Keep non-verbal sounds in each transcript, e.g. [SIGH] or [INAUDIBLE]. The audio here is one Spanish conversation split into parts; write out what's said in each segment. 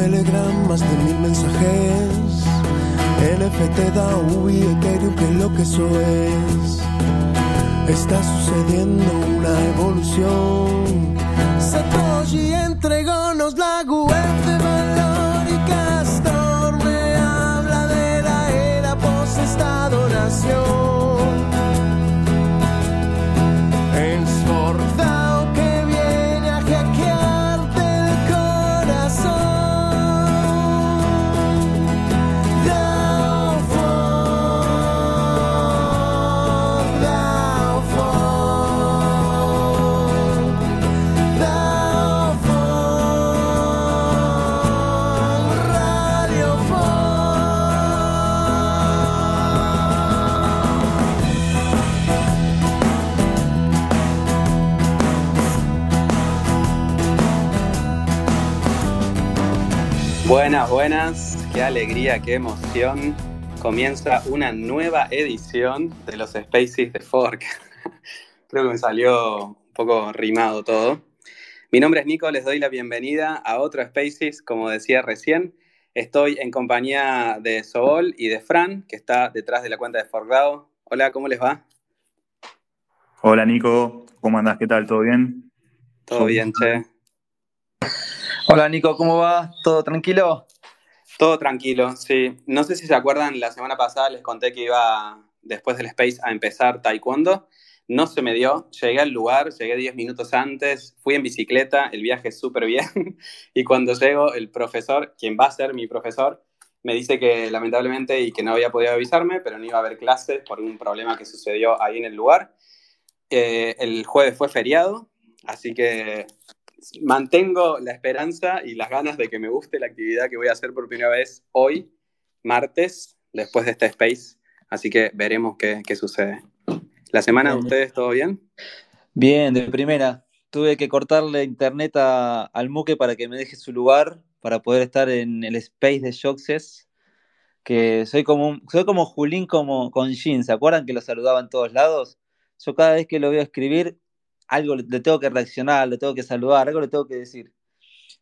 Telegram, más de mil mensajes. NFT, DAO y Ethereum, que lo que eso es. Está sucediendo una evolución. Satoshi entregónos la web Buenas, buenas, qué alegría, qué emoción. Comienza una nueva edición de los Spaces de Fork. [LAUGHS] Creo que me salió un poco rimado todo. Mi nombre es Nico, les doy la bienvenida a otro Spaces, como decía recién. Estoy en compañía de Sobol y de Fran, que está detrás de la cuenta de Forkdao. Hola, ¿cómo les va? Hola Nico, ¿cómo andás? ¿Qué tal? ¿Todo bien? Todo bien, che. Hola Nico, ¿cómo va? ¿Todo tranquilo? Todo tranquilo, sí. No sé si se acuerdan, la semana pasada les conté que iba después del Space a empezar Taekwondo. No se me dio, llegué al lugar, llegué 10 minutos antes, fui en bicicleta, el viaje súper bien. [LAUGHS] Y cuando llego, el profesor, quien va a ser mi profesor, me dice que lamentablemente y que no había podido avisarme, pero no iba a haber clases por un problema que sucedió ahí en el lugar. Eh, el jueves fue feriado, así que mantengo la esperanza y las ganas de que me guste la actividad que voy a hacer por primera vez hoy, martes, después de este space. Así que veremos qué, qué sucede. ¿La semana de ustedes todo bien? Bien, de primera. Tuve que cortarle internet a- al Muque para que me deje su lugar para poder estar en el space de Joxes. Que soy como, un- soy como Julín como, con Jin, ¿se acuerdan que lo saludaba en todos lados? Yo cada vez que lo veo escribir, algo le, tengo que reaccionar, le tengo que saludar, algo le tengo que decir.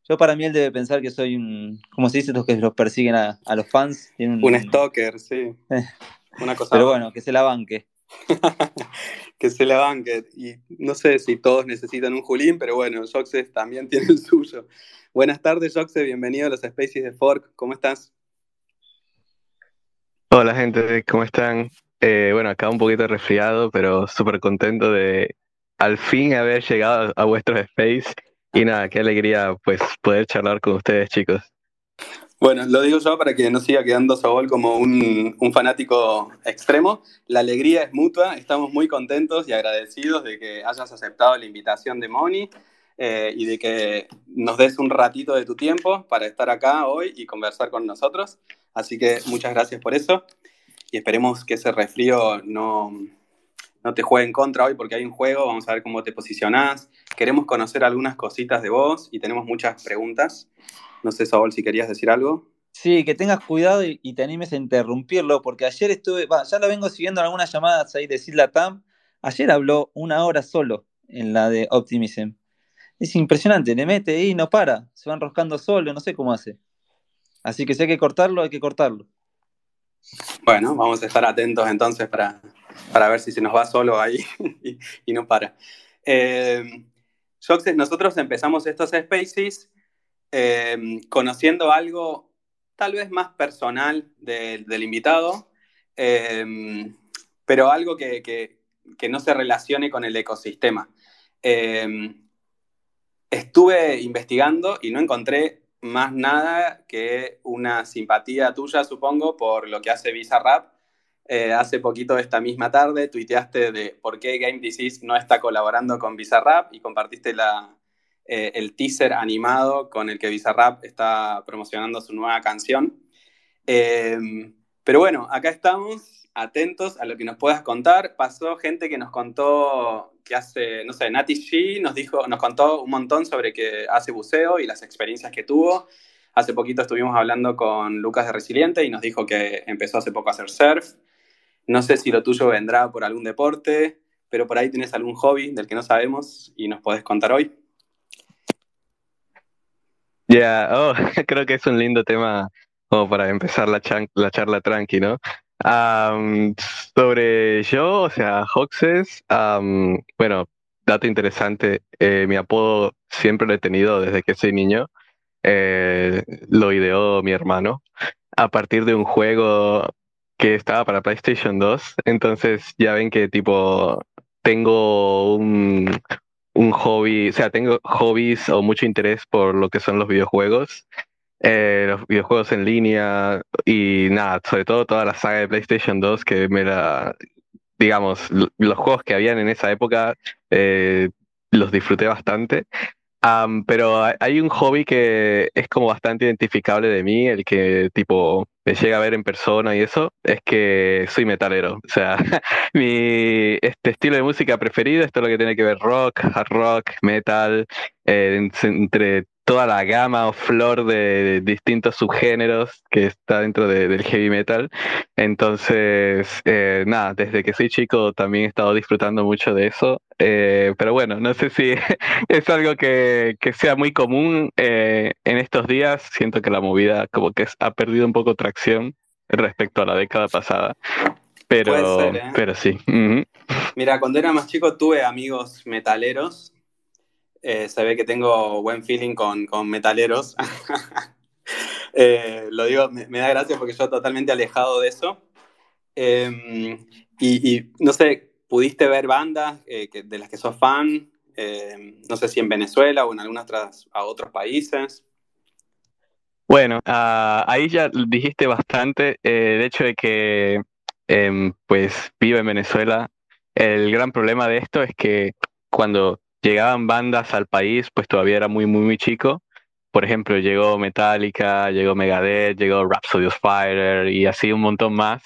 Yo para mí él debe pensar que soy un, ¿cómo se dice? Los que los persiguen a, a los fans. Un- Un stalker, sí. [LAUGHS] Una cosa Pero bueno, que se la banque. [LAUGHS] que se la banque. Y no sé si todos necesitan un Julín, pero bueno, Joxes también [LAUGHS] tiene el suyo. Buenas tardes, Joxe, bienvenido a los Spaces de Fork. ¿Cómo estás? Hola gente, ¿cómo están? Eh, bueno, acá un poquito resfriado, pero súper contento de al fin haber llegado a vuestros space y nada, qué alegría pues poder charlar con ustedes chicos. Bueno, lo digo yo para que no siga quedando Sobol como un, un fanático extremo. La alegría es mutua, estamos muy contentos y agradecidos de que hayas aceptado la invitación de Moni eh, y de que nos des un ratito de tu tiempo para estar acá hoy y conversar con nosotros. Así que muchas gracias por eso y esperemos que ese resfrío no, no te juegue en contra hoy porque hay un juego, vamos a ver cómo te posicionás. Queremos conocer algunas cositas de vos y tenemos muchas preguntas. No sé, Saúl, si querías decir algo. Sí, que tengas cuidado y, y te animes a interrumpirlo, porque ayer estuve, ya lo vengo siguiendo en algunas llamadas ahí de Silda Tam. Ayer habló una hora solo en la de Optimism. Es impresionante, le mete y no para, se va enroscando solo, no sé cómo hace. Así que si hay que cortarlo, hay que cortarlo. Bueno, vamos a estar atentos entonces para, para ver si se nos va solo ahí [LAUGHS] y, no para. Eh, nosotros empezamos estos spaces eh, conociendo algo tal vez más personal de- del invitado, eh, pero algo que, que- que no se relacione con el ecosistema. Eh, estuve investigando y no encontré más nada que una simpatía tuya, supongo, por lo que hace Bizarrap. Eh, hace poquito, esta misma tarde, tuiteaste de por qué Game Disease no está colaborando con Bizarrap y compartiste la, eh, el teaser animado con el que Bizarrap está promocionando su nueva canción. Eh, pero bueno, acá estamos, atentos a lo que nos puedas contar. Pasó gente que nos contó que hace, no sé, Nati G nos dijo, nos contó un montón sobre que hace buceo y las experiencias que tuvo. Hace poquito estuvimos hablando con Lucas de Resiliente y nos dijo que empezó hace poco a hacer surf. No sé si lo tuyo vendrá por algún deporte, pero por ahí tienes algún hobby del que no sabemos y nos podés contar hoy. Ya, oh, [LAUGHS] creo que es un lindo tema como para empezar la, la charla tranqui, ¿no? sobre yo, o sea, Hoxes, bueno, dato interesante, eh, mi apodo siempre lo he tenido desde que soy niño. Eh, lo ideó mi hermano a partir de un juego que estaba para PlayStation 2. Entonces ya ven que tipo tengo un, un hobby, o sea, tengo hobbies o mucho interés por lo que son los videojuegos. Eh, los videojuegos en línea y nada, sobre todo toda la saga de PlayStation 2 que me la, digamos, los juegos que habían en esa época eh, los disfruté bastante. pero hay un hobby que es como bastante identificable de mí, el que tipo me llega a ver en persona y eso, es que soy metalero. O sea, [LAUGHS] mi este estilo de música preferido es todo lo que tiene que ver rock, hard rock, metal, eh, entre toda la gama o flor de, distintos subgéneros que está dentro del heavy metal. Entonces, eh, nada, desde que soy chico también he estado disfrutando mucho de eso. Eh, pero bueno, no sé si [LAUGHS] es algo que, sea muy común eh, en estos días. Siento que la movida como que ha perdido un poco respecto a la década pasada. Pero, pero sí. Mira, cuando era más chico tuve amigos metaleros eh, se ve que tengo buen feeling con, con metaleros. [LAUGHS] Eh, lo digo, me, da gracia porque yo totalmente alejado de eso. Em, y, no sé, ¿pudiste ver bandas eh, de las que sos fan? Em, no sé si en Venezuela o en algunas otras a otros países. Bueno, ah, ahí ya dijiste bastante. de hecho, de que em, pues vivo en Venezuela. El gran problema de esto es que cuando llegaban bandas al país, pues todavía era muy, muy, muy chico. Por ejemplo, llegó Metallica, llegó Megadeth, llegó Rhapsody of Fire y así un montón más.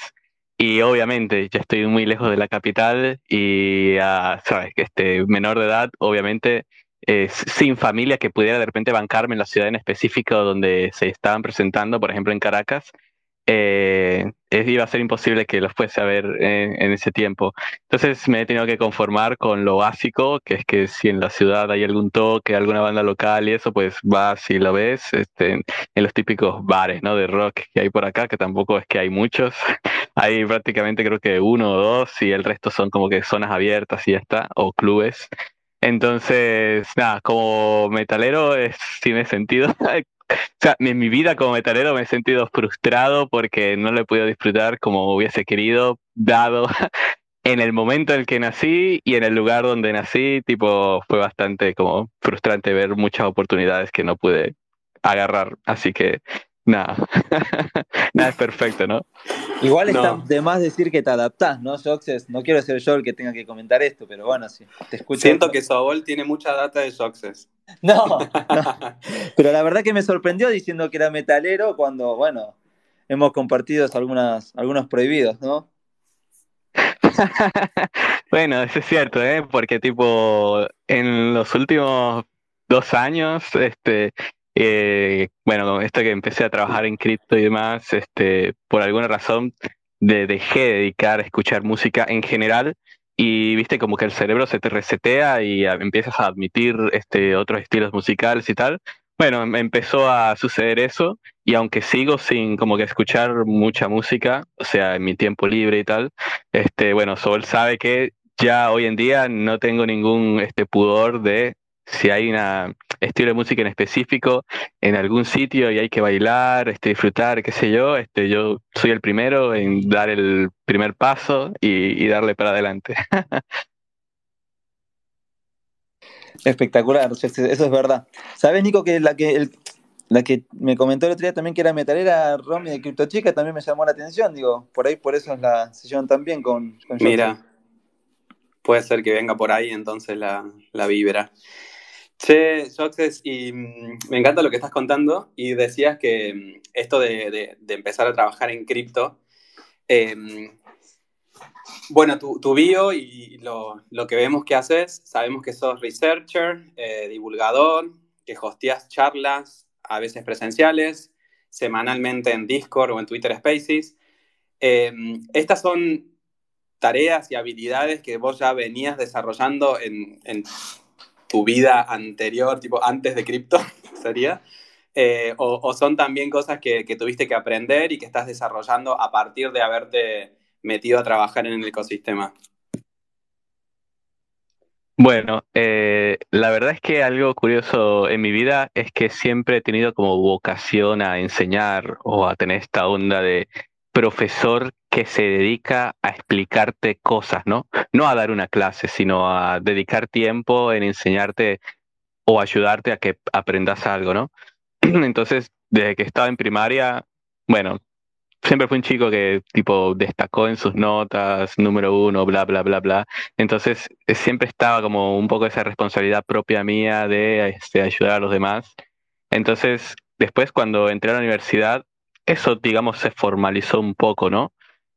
Y obviamente ya estoy muy lejos de la capital y, uh, sabes, este menor de edad, obviamente, sin familia que pudiera de repente bancarme en la ciudad en específico donde se estaban presentando, por ejemplo en Caracas, eh, iba a ser imposible que los fuese a ver en, ese tiempo. Entonces me he tenido que conformar con lo básico, que es que si en la ciudad hay algún toque, alguna banda local y eso, pues vas y lo ves este, en, los típicos bares ¿no? de rock que hay por acá, que tampoco es que hay muchos. [LAUGHS] hay prácticamente creo que uno o dos y el resto son como que zonas abiertas y ya está, o clubes. Entonces, nada, como metalero es, tiene sentido [LAUGHS] o sea, en mi vida como metalero me he sentido frustrado porque no lo he podido disfrutar como hubiese querido, dado [LAUGHS] en el momento en el que nací y en el lugar donde nací, tipo, fue bastante como frustrante ver muchas oportunidades que no pude agarrar. Así que Nada, [LAUGHS] nada es perfecto, ¿no? Igual está de más decir que te adaptás, ¿no, Joxes? No quiero ser yo el que tenga que comentar esto, pero bueno, sí, te escucho. Siento que Sobol tiene mucha data de Joxes. No, [LAUGHS] pero la verdad que me sorprendió diciendo que era metalero cuando, bueno, hemos compartido algunas, algunos prohibidos, ¿no? [LAUGHS] bueno, eso es cierto, ¿eh? Porque tipo, en los últimos dos años, este, eh, bueno, esto que empecé a trabajar en cripto y demás, este, por alguna razón de, dejé de dedicar a escuchar música en general y viste como que el cerebro se te resetea y empiezas a admitir este, otros estilos musicales y tal. Bueno, em, empezó a suceder eso y aunque sigo sin como que escuchar mucha música, o sea, en mi tiempo libre y tal, este, bueno, Sol sabe que ya hoy en día no tengo ningún este, pudor de si hay un estilo de música en específico en algún sitio y hay que bailar, este, disfrutar, qué sé yo, este, yo soy el primero en dar el primer paso y, darle para adelante. [LAUGHS] Espectacular, eso es verdad. ¿Sabes, Nico, que la que la que me comentó el otro día también que era metalera, Romy de Crypto Chica, también me llamó la atención, digo, por ahí por eso es la sesión también con, con Mira, puede ser que venga por ahí entonces la, la vibra. Che, Joxes, y mm, me encanta lo que estás contando y decías que mm, esto de, empezar a trabajar en cripto, em, bueno, tu, bio y lo, que vemos que haces, sabemos que sos researcher, eh, divulgador, que hosteas charlas, a veces presenciales, semanalmente en Discord o en Twitter Spaces. Em, estas son tareas y habilidades que vos ya venías desarrollando en, en tu vida anterior, tipo antes de cripto, [LAUGHS] sería. Eh, o, son también cosas que, tuviste que aprender y que estás desarrollando a partir de haberte metido a trabajar en el ecosistema? Bueno, eh, la verdad es que algo curioso en mi vida es que siempre he tenido como vocación a enseñar o a tener esta onda de profesor que se dedica a explicarte cosas, ¿no? No a dar una clase, sino a dedicar tiempo en enseñarte o ayudarte a que aprendas algo, ¿no? [CLEARS THROAT] Entonces, desde que estaba en primaria, bueno, siempre fue un chico que tipo destacó en sus notas, número uno, bla, bla, bla, bla. Entonces, eh, siempre estaba como un poco esa responsabilidad propia mía de este, ayudar a los demás. Entonces, después cuando entré a la universidad, eso, digamos, se formalizó un poco, ¿no?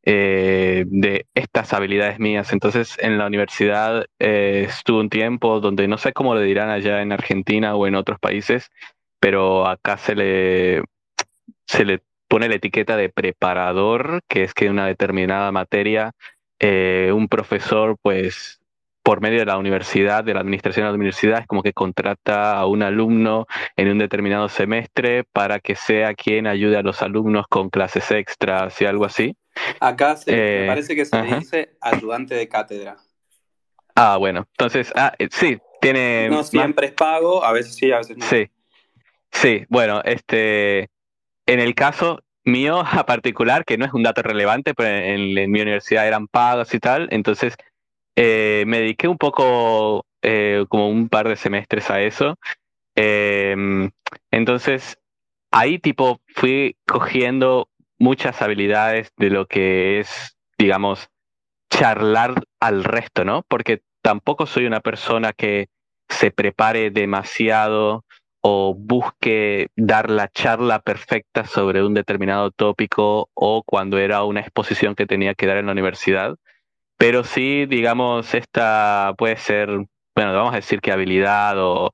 Eh, de estas habilidades mías. Entonces, en la universidad eh, estuve un tiempo donde no sé cómo le dirán allá en Argentina o en otros países, pero acá se le, se le pone la etiqueta de preparador, que es que una determinada materia eh, un profesor, pues, por medio de la universidad, de la administración de la universidad, es como que contrata a un alumno en un determinado semestre para que sea quien ayude a los alumnos con clases extras y algo así. Acá me eh, parece que se dice ayudante de cátedra. Ah, bueno, entonces, ah, eh, sí, tiene... No siempre es pago, a veces sí, a veces no. Sí, sí, bueno, este, en el caso mío [LAUGHS] a particular, que no es un dato relevante, pero en, mi universidad eran pagos y tal, entonces eh, me dediqué un poco, como un par de semestres a eso. Em, entonces, ahí tipo fui cogiendo muchas habilidades de lo que es, digamos, charlar al resto, ¿no? Porque tampoco soy una persona que se prepare demasiado o busque dar la charla perfecta sobre un determinado tópico o cuando era una exposición que tenía que dar en la universidad. Pero sí, digamos, esta puede ser, bueno, vamos a decir que habilidad o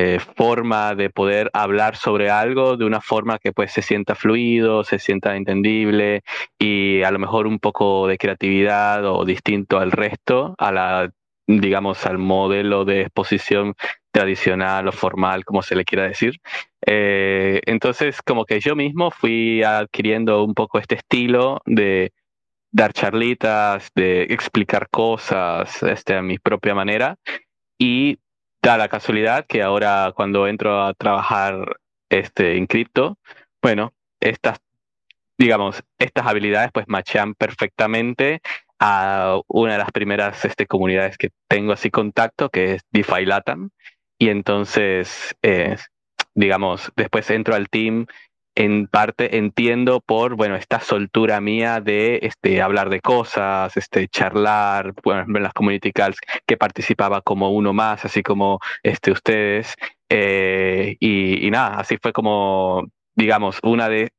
eh, forma de poder hablar sobre algo de una forma que pues se sienta fluido, se sienta entendible y a lo mejor un poco de creatividad o distinto al resto, a la digamos al modelo de exposición tradicional o formal, como se le quiera decir. Eh, entonces, como que yo mismo fui adquiriendo un poco este estilo de dar charlitas, de explicar cosas este, a mi propia manera y da la casualidad que ahora cuando entro a trabajar este, en cripto, bueno, estas, digamos, estas habilidades pues machan perfectamente a una de las primeras este, comunidades que tengo así contacto, que es DeFi Latam. Y entonces, eh, digamos, después entro al team en parte entiendo por, bueno, esta soltura mía de este, hablar de cosas, este, charlar, bueno, en las community calls que participaba como uno más, así como este, ustedes. Eh, y, y nada, así fue como, digamos, una de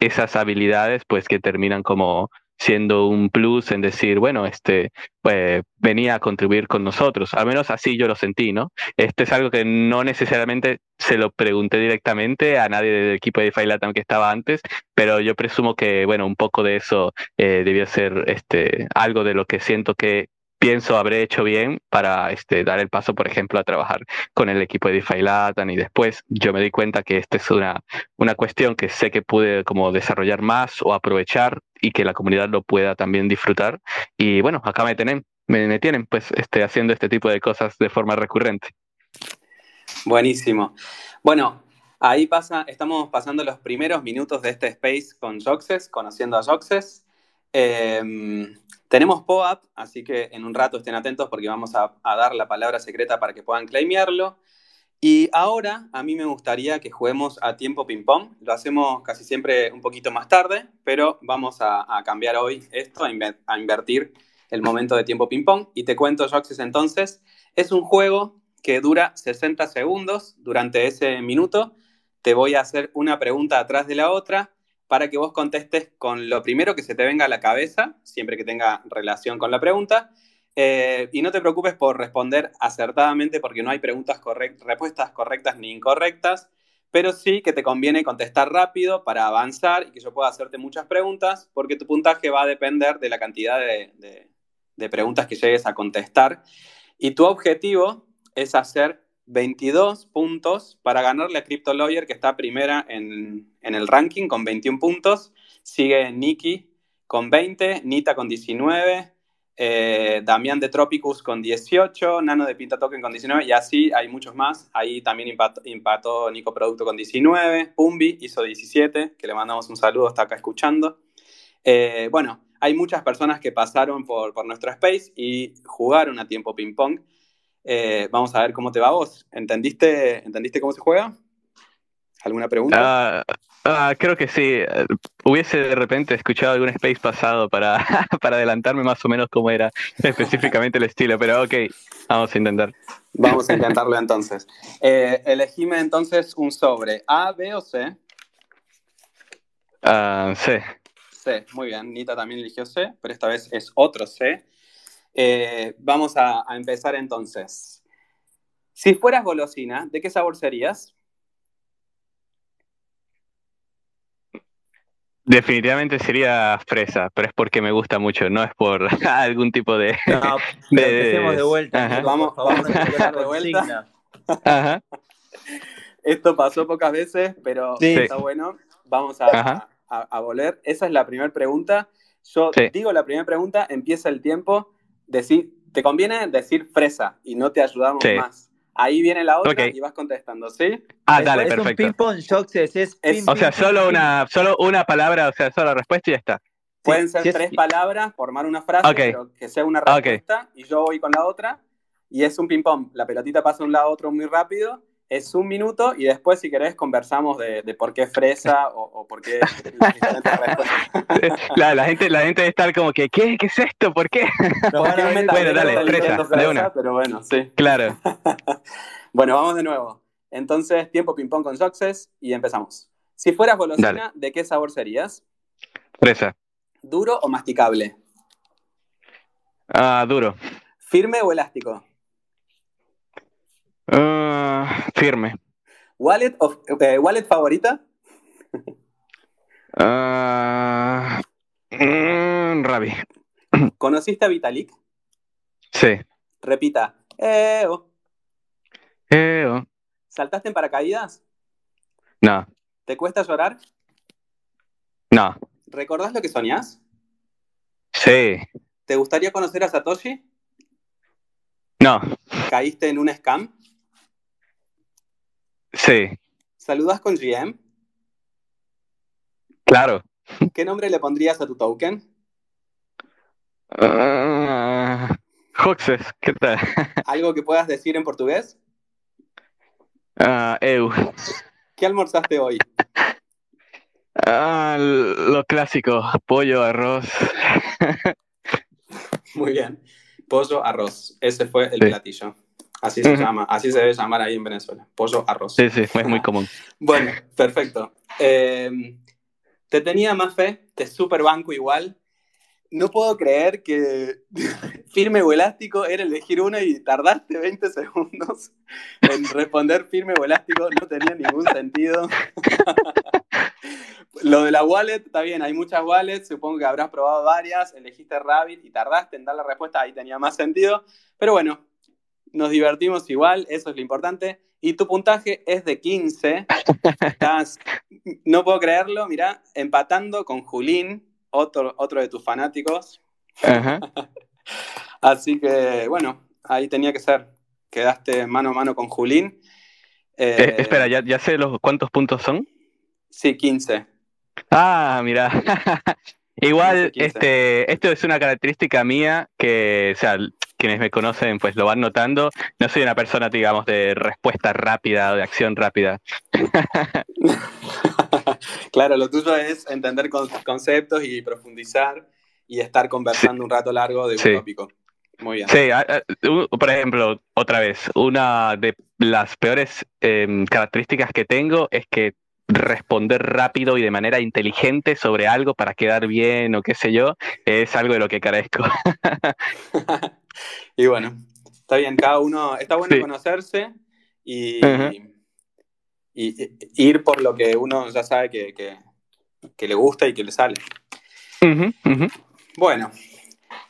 esas habilidades, pues que terminan como siendo un plus en decir, bueno, este, pues venía a contribuir con nosotros. Al menos así yo lo sentí, ¿no? Este es algo que no necesariamente se lo pregunté directamente a nadie del equipo de Latam que estaba antes, pero yo presumo que, bueno, un poco de eso eh, debió ser este, algo de lo que siento que pienso habré hecho bien para este, dar el paso, por ejemplo, a trabajar con el equipo de DeFi Latam y después yo me di cuenta que esta es una, una cuestión que sé que pude como desarrollar más o aprovechar y que la comunidad lo pueda también disfrutar. Y bueno, acá me tienen, me, tienen pues este, haciendo este tipo de cosas de forma recurrente. Buenísimo. Bueno, ahí pasa, estamos pasando los primeros minutos de este space con Joxes, conociendo a Joxes. Em, tenemos POAP, así que en un rato estén atentos porque vamos a, dar la palabra secreta para que puedan claimearlo. Y ahora a mí me gustaría que juguemos a tiempo ping-pong. Lo hacemos casi siempre un poquito más tarde, pero vamos a, cambiar hoy esto, a, invertir el momento de tiempo ping-pong. Y te cuento, Joxes, entonces, es un juego que dura 60 segundos. Durante ese minuto te voy a hacer una pregunta atrás de la otra para que vos contestes con lo primero que se te venga a la cabeza, siempre que tenga relación con la pregunta. Eh, y no te preocupes por responder acertadamente porque no hay preguntas respuestas correctas ni incorrectas, pero sí que te conviene contestar rápido para avanzar y que yo pueda hacerte muchas preguntas porque tu puntaje va a depender de la cantidad de preguntas que llegues a contestar. Y tu objetivo es hacer 22 puntos para ganarle a Crypto Lawyer, que está primera en, en el ranking con 21 puntos. Sigue Nikki con 20, Nita con 19, eh, Damián de Tropicus con 18, Nano de Pinta Token con 19, y así hay muchos más. Ahí también impactó, Nico Producto con 19, Pumbi hizo 17, que le mandamos un saludo, está acá escuchando. Eh, bueno, hay muchas personas que pasaron por, por, nuestro space y jugaron a tiempo ping-pong. Eh, vamos a ver cómo te va vos. ¿Entendiste, ¿Entendiste cómo se juega? ¿Alguna pregunta? Ah, ah, creo que sí. Hubiese de repente escuchado algún space pasado para, [LAUGHS] para adelantarme más o menos cómo era específicamente el estilo, pero ok, vamos a intentar. Vamos a [LAUGHS] intentarlo entonces. Eh, elegime entonces un sobre, A, B o C. Ah, C. C, muy bien. Nita también eligió C, pero esta vez es otro C. Eh, vamos a empezar entonces. Si fueras golosina, ¿de qué sabor serías? Definitivamente sería fresa, pero es porque me gusta mucho, no es por [LAUGHS] algún tipo de. No, de, de vuelta. Vamos, vamos a empezar de vuelta. Ajá. Esto pasó pocas veces, pero está bueno. Vamos a, a, volver. Esa es la primera pregunta. Yo digo la primera pregunta, empieza el tiempo. Decir, te conviene decir fresa y no te ayudamos más. Ahí viene la otra y vas contestando, ¿sí? Ah, dale, es perfecto. un ping-pong, Shoxes, es, O sea, solo una, solo una palabra, o sea, solo la respuesta y ya está. Pueden ser tres palabras, formar una frase, pero que sea una respuesta, y yo voy con la otra, y es un ping-pong. La pelotita pasa de un lado a otro muy rápido, es un minuto, y después, si querés, conversamos de, por qué fresa o, por qué [LAUGHS] [LAUGHS] la, la, gente, la gente debe estar como que, ¿qué, ¿Qué es esto? ¿Por qué? [LAUGHS] bueno, dale, fresa, de una. Pero bueno, sí. Claro. bueno, vamos de nuevo. Entonces, tiempo ping-pong con Success y empezamos. Si fueras golosina, ¿de qué sabor serías? Fresa. ¿Duro o masticable? Ah, duro. ¿Firme o elástico? Ah, firme. ¿Wallet, eh, ¿Wallet favorita? Uh, Rabi. [CLEARS THROAT] ¿Conociste a Vitalik? Sí. Repita. Eo. Eo. ¿Saltaste en paracaídas? No. ¿Te cuesta llorar? No. ¿Recordás lo que soñás? Sí. ¿Te gustaría conocer a Satoshi? No. ¿Caíste en un scam? Sí. ¿Saludas con GM? Claro. ¿Qué nombre le pondrías a tu token? Uh, Hoxes, ¿qué tal? [LAUGHS] ¿Algo que puedas decir en portugués? Uh, eu. ¿Qué almorzaste hoy? Uh, lo clásico, pollo, arroz. [LAUGHS] Muy bien. Pollo, arroz. Ese fue el platillo. Así se llama, así se debe llamar ahí en Venezuela. Pollo, arroz. Sí, sí, es muy [LAUGHS] común. bueno, perfecto. Eh, te tenía más fe, te super banco igual. No puedo creer que [LAUGHS] firme o elástico era elegir uno y tardaste 20 segundos [LAUGHS] en responder firme o elástico. No tenía ningún sentido. Lo de la wallet, está bien, hay muchas wallets, supongo que habrás probado varias, elegiste Rabbit y tardaste en dar la respuesta, ahí tenía más sentido. Pero bueno, nos divertimos igual, eso es lo importante. Y tu puntaje es de 15. Estás, no puedo creerlo, mira, empatando con Julín, otro, otro de tus fanáticos. [LAUGHS] Así que, bueno, ahí tenía que ser. Quedaste mano a mano con Julín. Eh, eh, espera, ¿ya, ¿ya sé los cuántos puntos son? Sí, 15. Ah, mira. [LAUGHS] Igual, este, esto es una característica mía que, o sea, quienes me conocen pues lo van notando. No soy una persona, digamos, de respuesta rápida o de acción rápida. [LAUGHS] claro, lo tuyo es entender conceptos y profundizar y estar conversando un rato largo de un tópico. Muy bien. Sí, por ejemplo, otra vez, una de las peores em, características que tengo es que responder rápido y de manera inteligente sobre algo para quedar bien o qué sé yo, es algo de lo que carezco. [LAUGHS] [LAUGHS] y bueno, está bien, cada uno, está bueno conocerse y, ir por lo que uno ya sabe que, le gusta y que le sale. Bueno,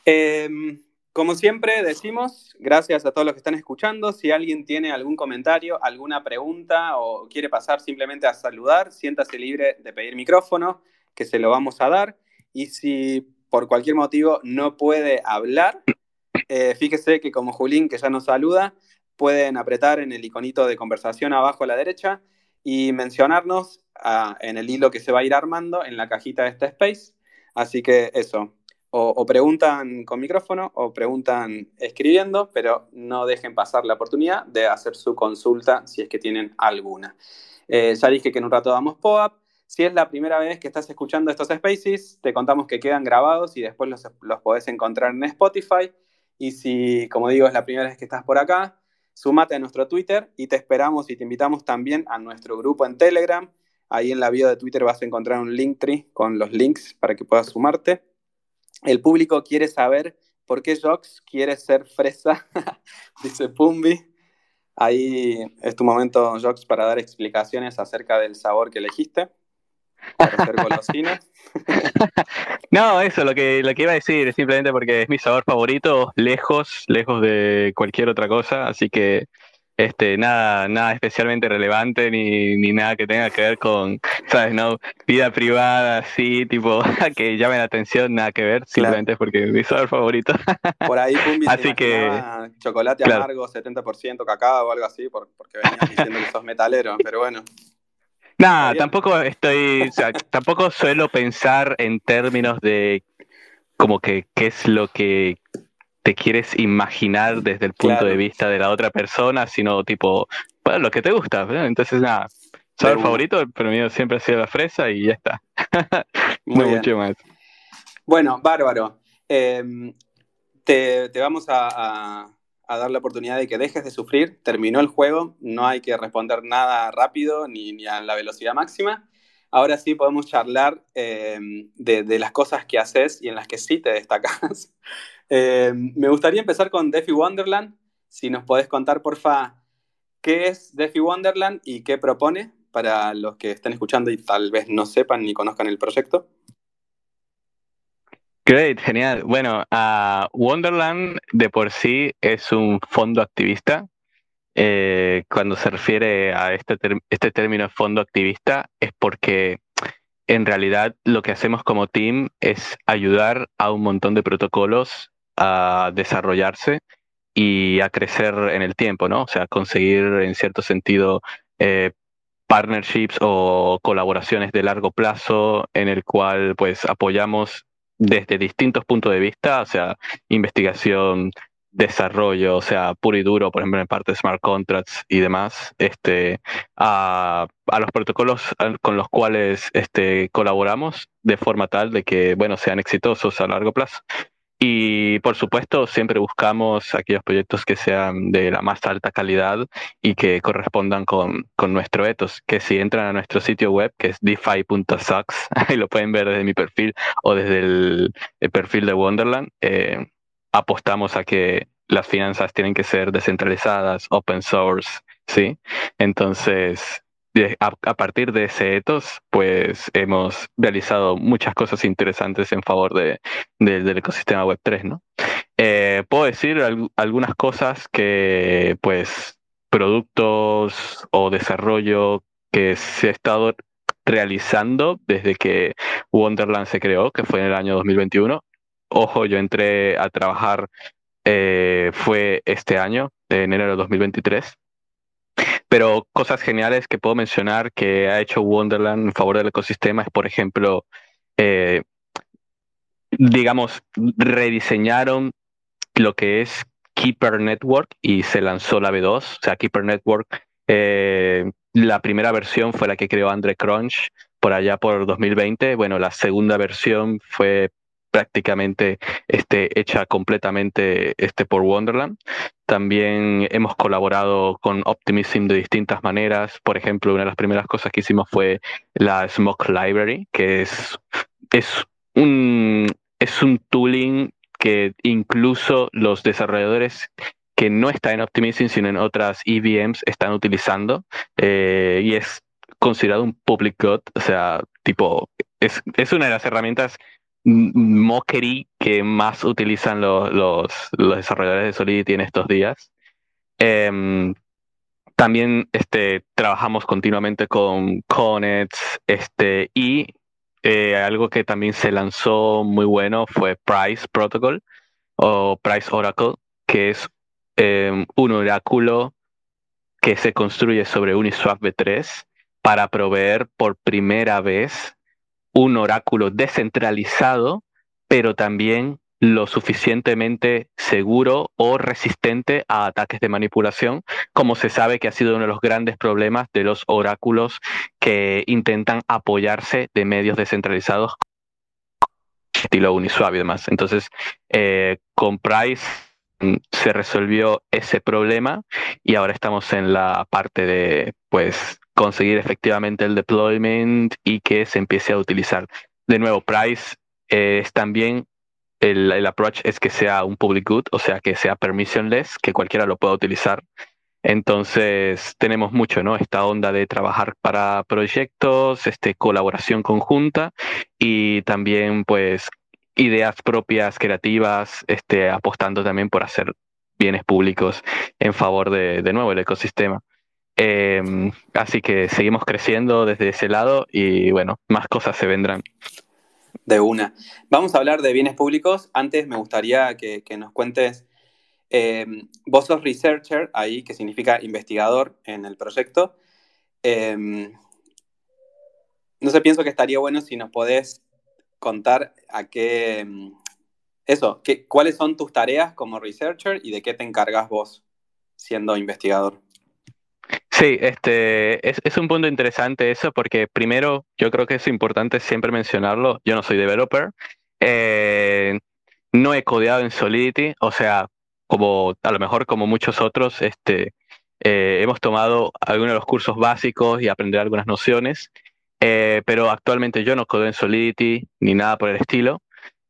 em, como siempre decimos, gracias a todos los que están escuchando. Si alguien tiene algún comentario, alguna pregunta o quiere pasar simplemente a saludar, siéntase libre de pedir micrófono, que se lo vamos a dar. Y si por cualquier motivo no puede hablar, eh, fíjese que como Julín, que ya nos saluda, pueden apretar en el iconito de conversación abajo a la derecha y mencionarnos ah, en el hilo que se va a ir armando en la cajita de este space. Así que eso, o, preguntan con micrófono o preguntan escribiendo, pero no dejen pasar la oportunidad de hacer su consulta si es que tienen alguna. Eh, ya dije que en un rato damos POAP. Si es la primera vez que estás escuchando estos spaces, te contamos que quedan grabados y después los, los podés encontrar en Spotify. Y si, como digo, es la primera vez que estás por acá, sumate a nuestro Twitter y te esperamos y te invitamos también a nuestro grupo en Telegram. Ahí en la bio de Twitter vas a encontrar un link tree con los links para que puedas sumarte. El público quiere saber por qué Jox quiere ser fresa, [LAUGHS] dice Pumbi. Ahí es tu momento, Jox, para dar explicaciones acerca del sabor que elegiste. Para golosina. [LAUGHS] no, eso, lo que, lo que iba a decir, es simplemente porque es mi sabor favorito, lejos, lejos de cualquier otra cosa, así que este, nada, nada especialmente relevante ni, ni nada que tenga que ver con, ¿sabes? No, vida privada, así, tipo, [LAUGHS] que llame la atención, nada que ver, simplemente porque es mi sabor favorito. [LAUGHS] Por ahí, Pumbi, así que chocolate amargo, 70% cacao o algo así, porque venías diciendo que sos metalero, pero bueno. Nada, tampoco estoy, o sea, tampoco suelo pensar en términos de como que qué es lo que te quieres imaginar desde el punto de vista de la otra persona, sino tipo, bueno, lo que te gusta. Entonces, nada, sabor favorito, pero mío siempre ha sido la fresa y ya está. [LAUGHS] no mucho más. Bueno, bárbaro. Em, te, vamos a, dar la oportunidad de que dejes de sufrir. Terminó el juego, no hay que responder nada rápido ni, ni a la velocidad máxima. Ahora sí podemos charlar de, de, las cosas que haces y en las que sí te destacas. [LAUGHS] Eh, me gustaría empezar con Defi Wonderland. Si nos podés contar, porfa, qué es Defi Wonderland y qué propone para los que estén escuchando y tal vez no sepan ni conozcan el proyecto. Great, genial. Bueno, Wonderland de por sí es un fondo activista. Eh, cuando se refiere a este, este término fondo activista es porque en realidad lo que hacemos como team es ayudar a un montón de protocolos a desarrollarse y a crecer en el tiempo, ¿no? O sea, conseguir en cierto sentido eh, partnerships o colaboraciones de largo plazo en el cual pues apoyamos desde distintos puntos de vista, o sea, investigación, desarrollo, o sea, puro y duro, por ejemplo, en parte de smart contracts y demás, este, a, a los protocolos con los cuales este, colaboramos de forma tal de que, bueno, sean exitosos a largo plazo. Y por supuesto, siempre buscamos aquellos proyectos que sean de la más alta calidad y que correspondan con, con nuestro ethos. Que si entran a nuestro sitio web, que es defi.sucks, ahí [LAUGHS] lo pueden ver desde mi perfil o desde el, perfil de Wonderland, eh, apostamos a que las finanzas tienen que ser descentralizadas, open source, ¿sí? Entonces, a, partir de ese ethos, pues hemos realizado muchas cosas interesantes en favor de, del ecosistema Web3, ¿no? Eh, puedo decir algunas cosas que, pues, productos o desarrollo que se ha estado realizando desde que Wonderland se creó, que fue en el año 2021. Ojo, yo entré a trabajar, eh, fue este año, en enero de 2023. Pero cosas geniales que puedo mencionar que ha hecho Wonderland en favor del ecosistema es, por ejemplo, eh, digamos, rediseñaron lo que es Keeper Network y se lanzó la V2. O sea, Keeper Network, eh, la primera versión fue la que creó Andre Crunch por allá por 2020. Bueno, la segunda versión fue prácticamente este, hecha completamente este, por Wonderland. También hemos colaborado con Optimism de distintas maneras. Por ejemplo, una de las primeras cosas que hicimos fue la Smoke Library, que es, es, un, es un tooling que incluso los desarrolladores que no están en Optimism, sino en otras EVMs, están utilizando. Eh, y es considerado un public good, o sea, tipo, es, es una de las herramientas mockery que más utilizan los, los, desarrolladores de Solidity en estos días. Em, también este, trabajamos continuamente con Connets este, y eh, algo que también se lanzó muy bueno fue Price Protocol o Price Oracle, que es em, un oráculo que se construye sobre Uniswap V3 para proveer por primera vez un oráculo descentralizado, pero también lo suficientemente seguro o resistente a ataques de manipulación, como se sabe que ha sido uno de los grandes problemas de los oráculos que intentan apoyarse de medios descentralizados estilo Uniswap y demás. Entonces, eh, Mm, se resolvió ese problema y ahora estamos en la parte de pues conseguir efectivamente el deployment y que se empiece a utilizar. De nuevo, Price es también el, el, approach es que sea un public good, o sea, que sea permissionless, que cualquiera lo pueda utilizar. Entonces, tenemos mucho, ¿no? Esta onda de trabajar para proyectos, este, colaboración conjunta y también, pues, ideas propias, creativas, este, apostando también por hacer bienes públicos en favor de, de nuevo, el ecosistema. Em, así que seguimos creciendo desde ese lado y bueno, más cosas se vendrán. De una. Vamos a hablar de bienes públicos. Antes me gustaría que, nos cuentes, em, vos sos researcher ahí, que significa investigador en el proyecto. Em, no sé, pienso que estaría bueno si nos podés contar a qué, eso, qué, cuáles son tus tareas como researcher y de qué te encargas vos siendo investigador. Sí, este es, un punto interesante eso porque primero yo creo que es importante siempre mencionarlo. Yo no soy developer, eh, no he codeado en Solidity, o sea, como a lo mejor como muchos otros, este, eh, hemos tomado algunos de los cursos básicos y aprender algunas nociones, eh, pero actualmente yo no codeo en Solidity ni nada por el estilo.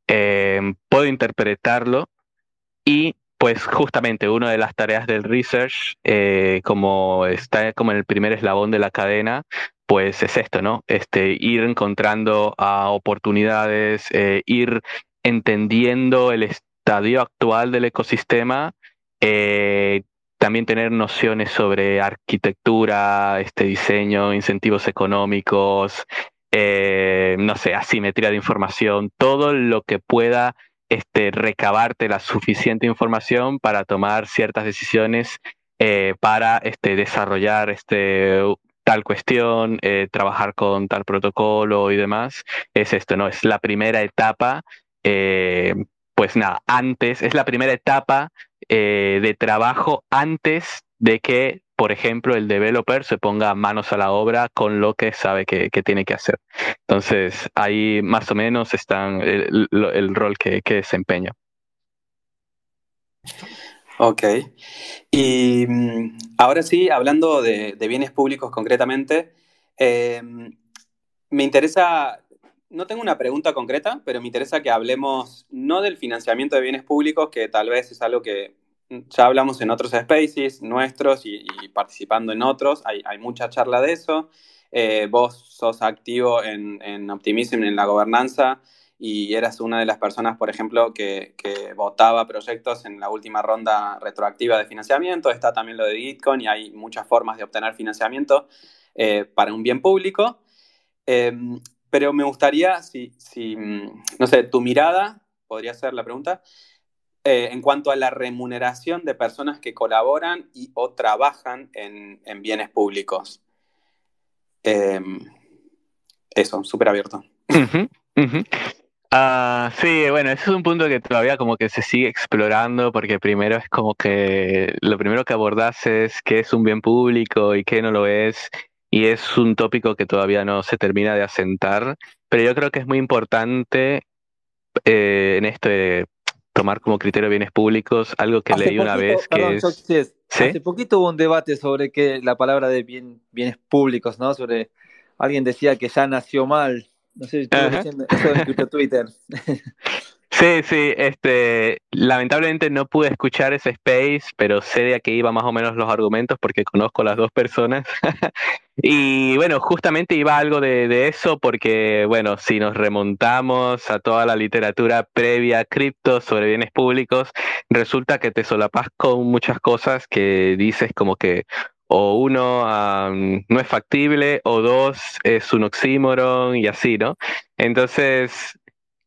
Eh, puedo interpretarlo y pues justamente una de las tareas del research, eh, como está como en el primer eslabón de la cadena, pues es esto, ¿no? Este, ir encontrando a oportunidades, ir entendiendo el estadio actual del ecosistema, también tener nociones sobre arquitectura, este diseño, incentivos económicos, eh, no sé, asimetría de información, todo lo que pueda este, recabarte la suficiente información para tomar ciertas decisiones eh, para este, desarrollar este, tal cuestión, eh, trabajar con tal protocolo y demás. Es esto, ¿no? Es la primera etapa. pues nada, antes, es la primera etapa eh, de trabajo antes de que, por ejemplo, el developer se ponga manos a la obra con lo que sabe que, tiene que hacer. Entonces, ahí más o menos está el, rol que, que desempeña. Ok. Y mm, ahora sí, hablando de, bienes públicos concretamente, eh, me interesa, no tengo una pregunta concreta, pero me interesa que hablemos no del financiamiento de bienes públicos, que tal vez es algo que ya hablamos en otros spaces nuestros y, participando en otros, hay, mucha charla de eso. Eh, vos sos activo en, Optimism, en la gobernanza, y eras una de las personas, por ejemplo, que, votaba proyectos en la última ronda retroactiva de financiamiento. Está también lo de Gitcoin y hay muchas formas de obtener financiamiento eh, para un bien público. Em, pero me gustaría, si, si, mm, no sé, tu mirada, podría ser la pregunta, eh, en cuanto a la remuneración de personas que colaboran y o trabajan en, bienes públicos. Em, eso, súper abierto. Ah, sí, bueno, ese es un punto que todavía como que se sigue explorando porque primero es como que lo primero que abordas es qué es un bien público y qué no lo es y es un tópico que todavía no se termina de asentar, pero yo creo que es muy importante eh, en esto de tomar como criterio bienes públicos, algo que leí una vez que es... Hace poquito hubo un debate sobre que la palabra de bien, bienes públicos, ¿no? Sobre alguien decía que ya nació mal. No sé si diciendo eso en Twitter. [LAUGHS] Sí, sí, este, lamentablemente no pude escuchar ese space, pero sé de a qué iba más o menos los argumentos porque conozco las dos personas. [LAUGHS] y bueno, justamente iba algo de, de, eso porque, bueno, si nos remontamos a toda la literatura previa a cripto sobre bienes públicos, resulta que te solapas con muchas cosas que dices como que o uno no es factible o dos es un oxímoron y así, ¿no? Entonces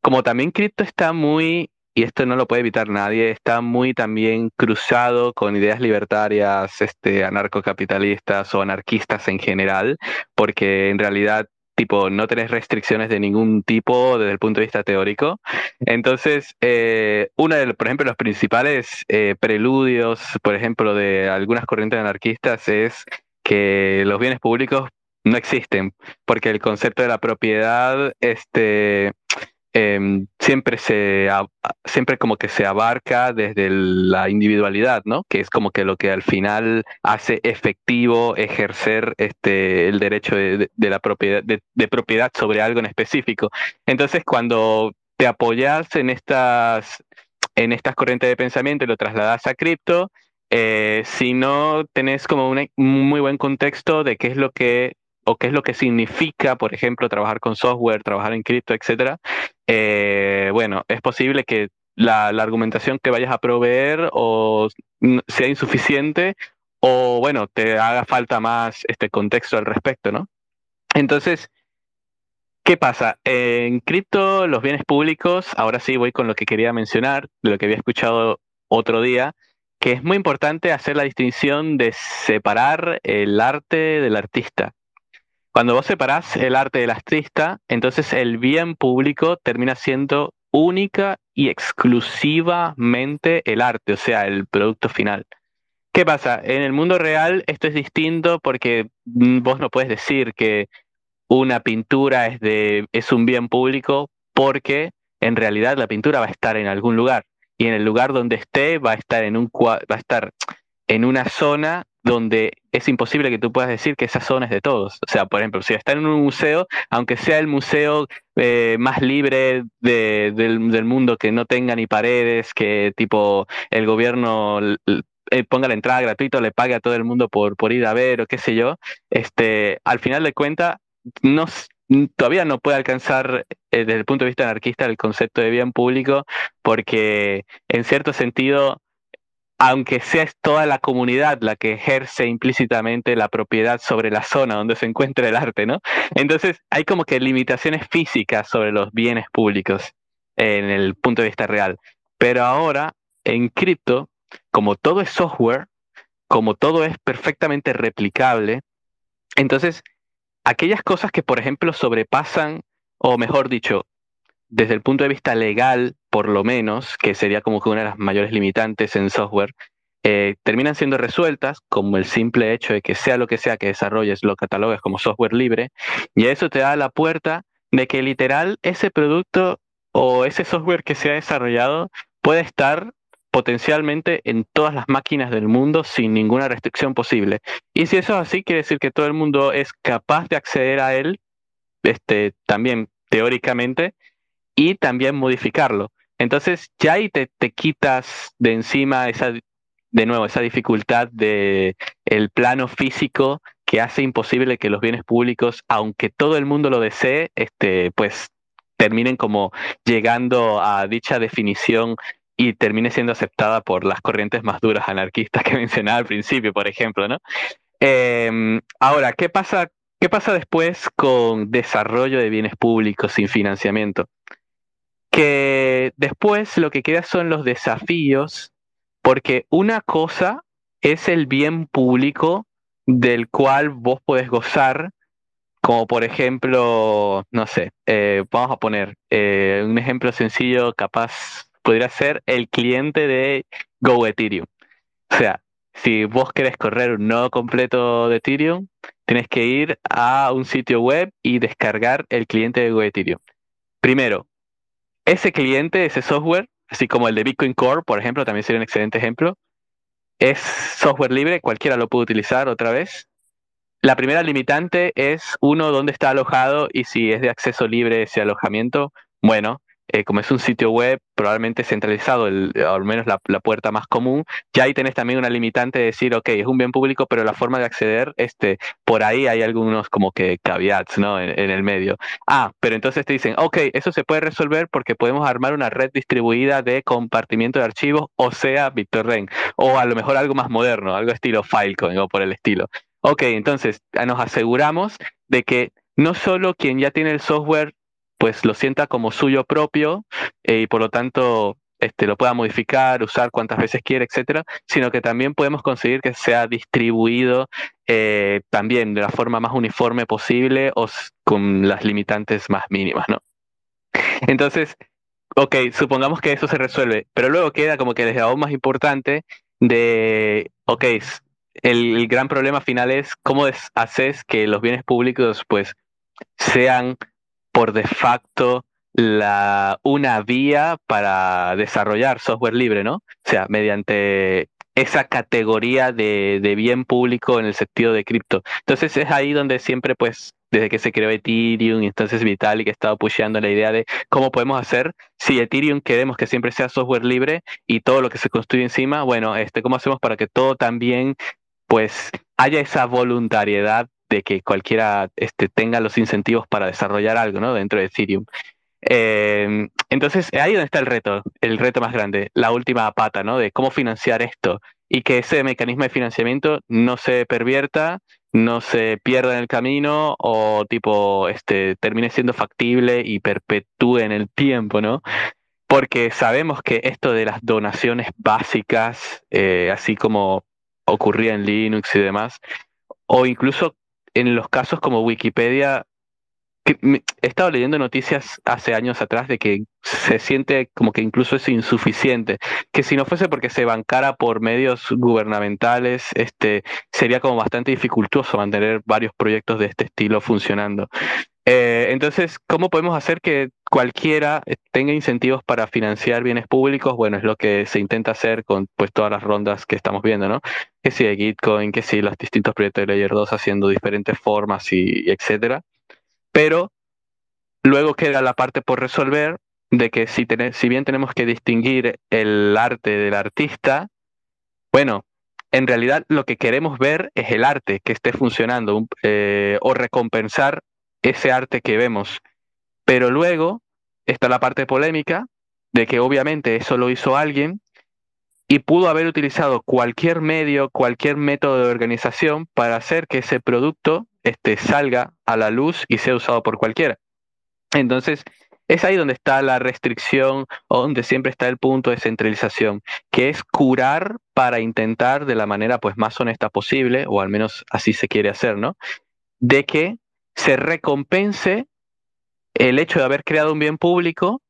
como también cripto está muy, y esto no lo puede evitar nadie, está muy también cruzado con ideas libertarias, este, anarcocapitalistas o anarquistas en general, porque en realidad tipo, no tenés restricciones de ningún tipo desde el punto de vista teórico. Entonces, eh, uno de, por ejemplo, los principales eh, preludios, por ejemplo, de algunas corrientes anarquistas es que los bienes públicos no existen, porque el concepto de la propiedad, este, Em, siempre se siempre como que se abarca desde la individualidad, ¿no? Que es como que lo que al final hace efectivo ejercer este el derecho de, la propiedad de, propiedad sobre algo en específico. Entonces, cuando te apoyas en estas en estas corrientes de pensamiento y lo trasladas a cripto, eh, si no tenés como un muy buen contexto de qué es lo que o qué es lo que significa, por ejemplo, trabajar con software, trabajar en cripto, etcétera, eh, bueno, es posible que la, argumentación que vayas a proveer o sea insuficiente o, bueno, te haga falta más este contexto al respecto, ¿no? Entonces, ¿qué pasa? En cripto, los bienes públicos, ahora sí voy con lo que quería mencionar, lo que había escuchado otro día, que es muy importante hacer la distinción de separar el arte del artista. Cuando vos separás el arte del artista, entonces el bien público termina siendo única y exclusivamente el arte, o sea, el producto final. ¿Qué pasa? En el mundo real esto es distinto porque mm, vos no puedes decir que una pintura es, de, es un bien público porque en realidad la pintura va a estar en algún lugar y en el lugar donde esté va a estar en un va a estar en una zona donde es imposible que tú puedas decir que esa zona es de todos. O sea, por ejemplo, si está en un museo, aunque sea el museo eh, más libre del, mundo, que no tenga ni paredes, que tipo el gobierno eh, ponga la entrada gratuita, le pague a todo el mundo por, por ir a ver o qué sé yo, este, al final de cuentas, no, todavía no puede alcanzar eh, desde el punto de vista anarquista el concepto de bien público, porque en cierto sentido aunque sea toda la comunidad la que ejerce implícitamente la propiedad sobre la zona donde se encuentra el arte, ¿no? Entonces hay como que limitaciones físicas sobre los bienes públicos en el punto de vista real. Pero ahora, en cripto, como todo es software, como todo es perfectamente replicable, entonces aquellas cosas que, por ejemplo, sobrepasan, o mejor dicho, desde el punto de vista legal, por lo menos, que sería como que una de las mayores limitantes en software, eh, terminan siendo resueltas como el simple hecho de que sea lo que sea que desarrolles lo catalogues como software libre, y eso te da la puerta de que literal ese producto o ese software que se ha desarrollado puede estar potencialmente en todas las máquinas del mundo sin ninguna restricción posible. Y si eso es así, quiere decir que todo el mundo es capaz de acceder a él, este, también teóricamente, y también modificarlo. Entonces ya ahí te, te quitas de encima esa, de nuevo, esa dificultad de el plano físico que hace imposible que los bienes públicos, aunque todo el mundo lo desee, este, pues terminen como llegando a dicha definición y termine siendo aceptada por las corrientes más duras anarquistas que [LAUGHS] mencionaba al principio, por ejemplo, ¿no? Em, ahora, ¿qué pasa, ¿qué pasa después con desarrollo de bienes públicos sin financiamiento? Que después lo que queda son los desafíos, porque una cosa es el bien público del cual vos podés gozar, como por ejemplo, no sé, eh, vamos a poner eh, un ejemplo sencillo, capaz podría ser el cliente de Go Ethereum. O sea, si vos querés correr un nodo completo de Ethereum, tienes que ir a un sitio web y descargar el cliente de Go Ethereum. Primero, ese cliente, ese software, así como el de Bitcoin Core, por ejemplo, también sería un excelente ejemplo, es software libre, cualquiera lo puede utilizar otra vez. La primera limitante es uno, dónde está alojado y si es de acceso libre ese alojamiento. Bueno, eh, como es un sitio web probablemente centralizado, al menos la, puerta más común, ya ahí tenés también una limitante de decir, ok, es un bien público, pero la forma de acceder, este, por ahí hay algunos como que caveats, ¿no? En, el medio. Ah, pero entonces te dicen, ok, eso se puede resolver porque podemos armar una red distribuida de compartimiento de archivos, o sea, BitTorrent, o a lo mejor algo más moderno, algo estilo Filecoin o por el estilo. Ok, entonces nos aseguramos de que no solo quien ya tiene el software pues lo sienta como suyo propio eh, y por lo tanto este, lo pueda modificar, usar cuantas veces quiere, etcétera, sino que también podemos conseguir que sea distribuido eh, también de la forma más uniforme posible o con las limitantes más mínimas, ¿no? Entonces, ok, supongamos que eso se resuelve, pero luego queda como que desde aún más importante de, ok, el, el gran problema final es cómo haces que los bienes públicos pues sean por de facto la, una vía para desarrollar software libre, ¿no? O sea, mediante esa categoría de, bien público en el sentido de cripto. Entonces es ahí donde siempre, pues, desde que se creó Ethereum, entonces Vitalik ha estado pusheando la idea de cómo podemos hacer, si Ethereum queremos que siempre sea software libre y todo lo que se construye encima, bueno, este, ¿cómo hacemos para que todo también, pues, haya esa voluntariedad de que cualquiera este, tenga los incentivos para desarrollar algo ¿no? dentro de Ethereum. Em, entonces, ahí donde está el reto, el reto más grande, la última pata, ¿no? De cómo financiar esto y que ese mecanismo de financiamiento no se pervierta, no se pierda en el camino o tipo, este, termine siendo factible y perpetúe en el tiempo, ¿no? Porque sabemos que esto de las donaciones básicas, eh, así como ocurría en Linux y demás, o incluso en los casos como Wikipedia, he estado leyendo noticias hace años atrás de que se siente como que incluso es insuficiente, que si no fuese porque se bancara por medios gubernamentales, este, sería como bastante dificultoso mantener varios proyectos de este estilo funcionando. Eh, entonces, ¿cómo podemos hacer que cualquiera tenga incentivos para financiar bienes públicos? Bueno, es lo que se intenta hacer con pues todas las rondas que estamos viendo, ¿no? Que si de Gitcoin, que si los distintos proyectos de Layer 2 haciendo diferentes formas y, etcétera. Pero luego queda la parte por resolver de que si, si bien tenemos que distinguir el arte del artista, bueno, en realidad lo que queremos ver es el arte que esté funcionando eh, o recompensar ese arte que vemos. Pero luego está la parte polémica de que obviamente eso lo hizo alguien y pudo haber utilizado cualquier medio, cualquier método de organización para hacer que ese producto este, salga a la luz y sea usado por cualquiera. Entonces, es ahí donde está la restricción donde siempre está el punto de centralización, que es curar para intentar de la manera pues más honesta posible, o al menos así se quiere hacer, ¿no? De que se recompense el hecho de haber creado un bien público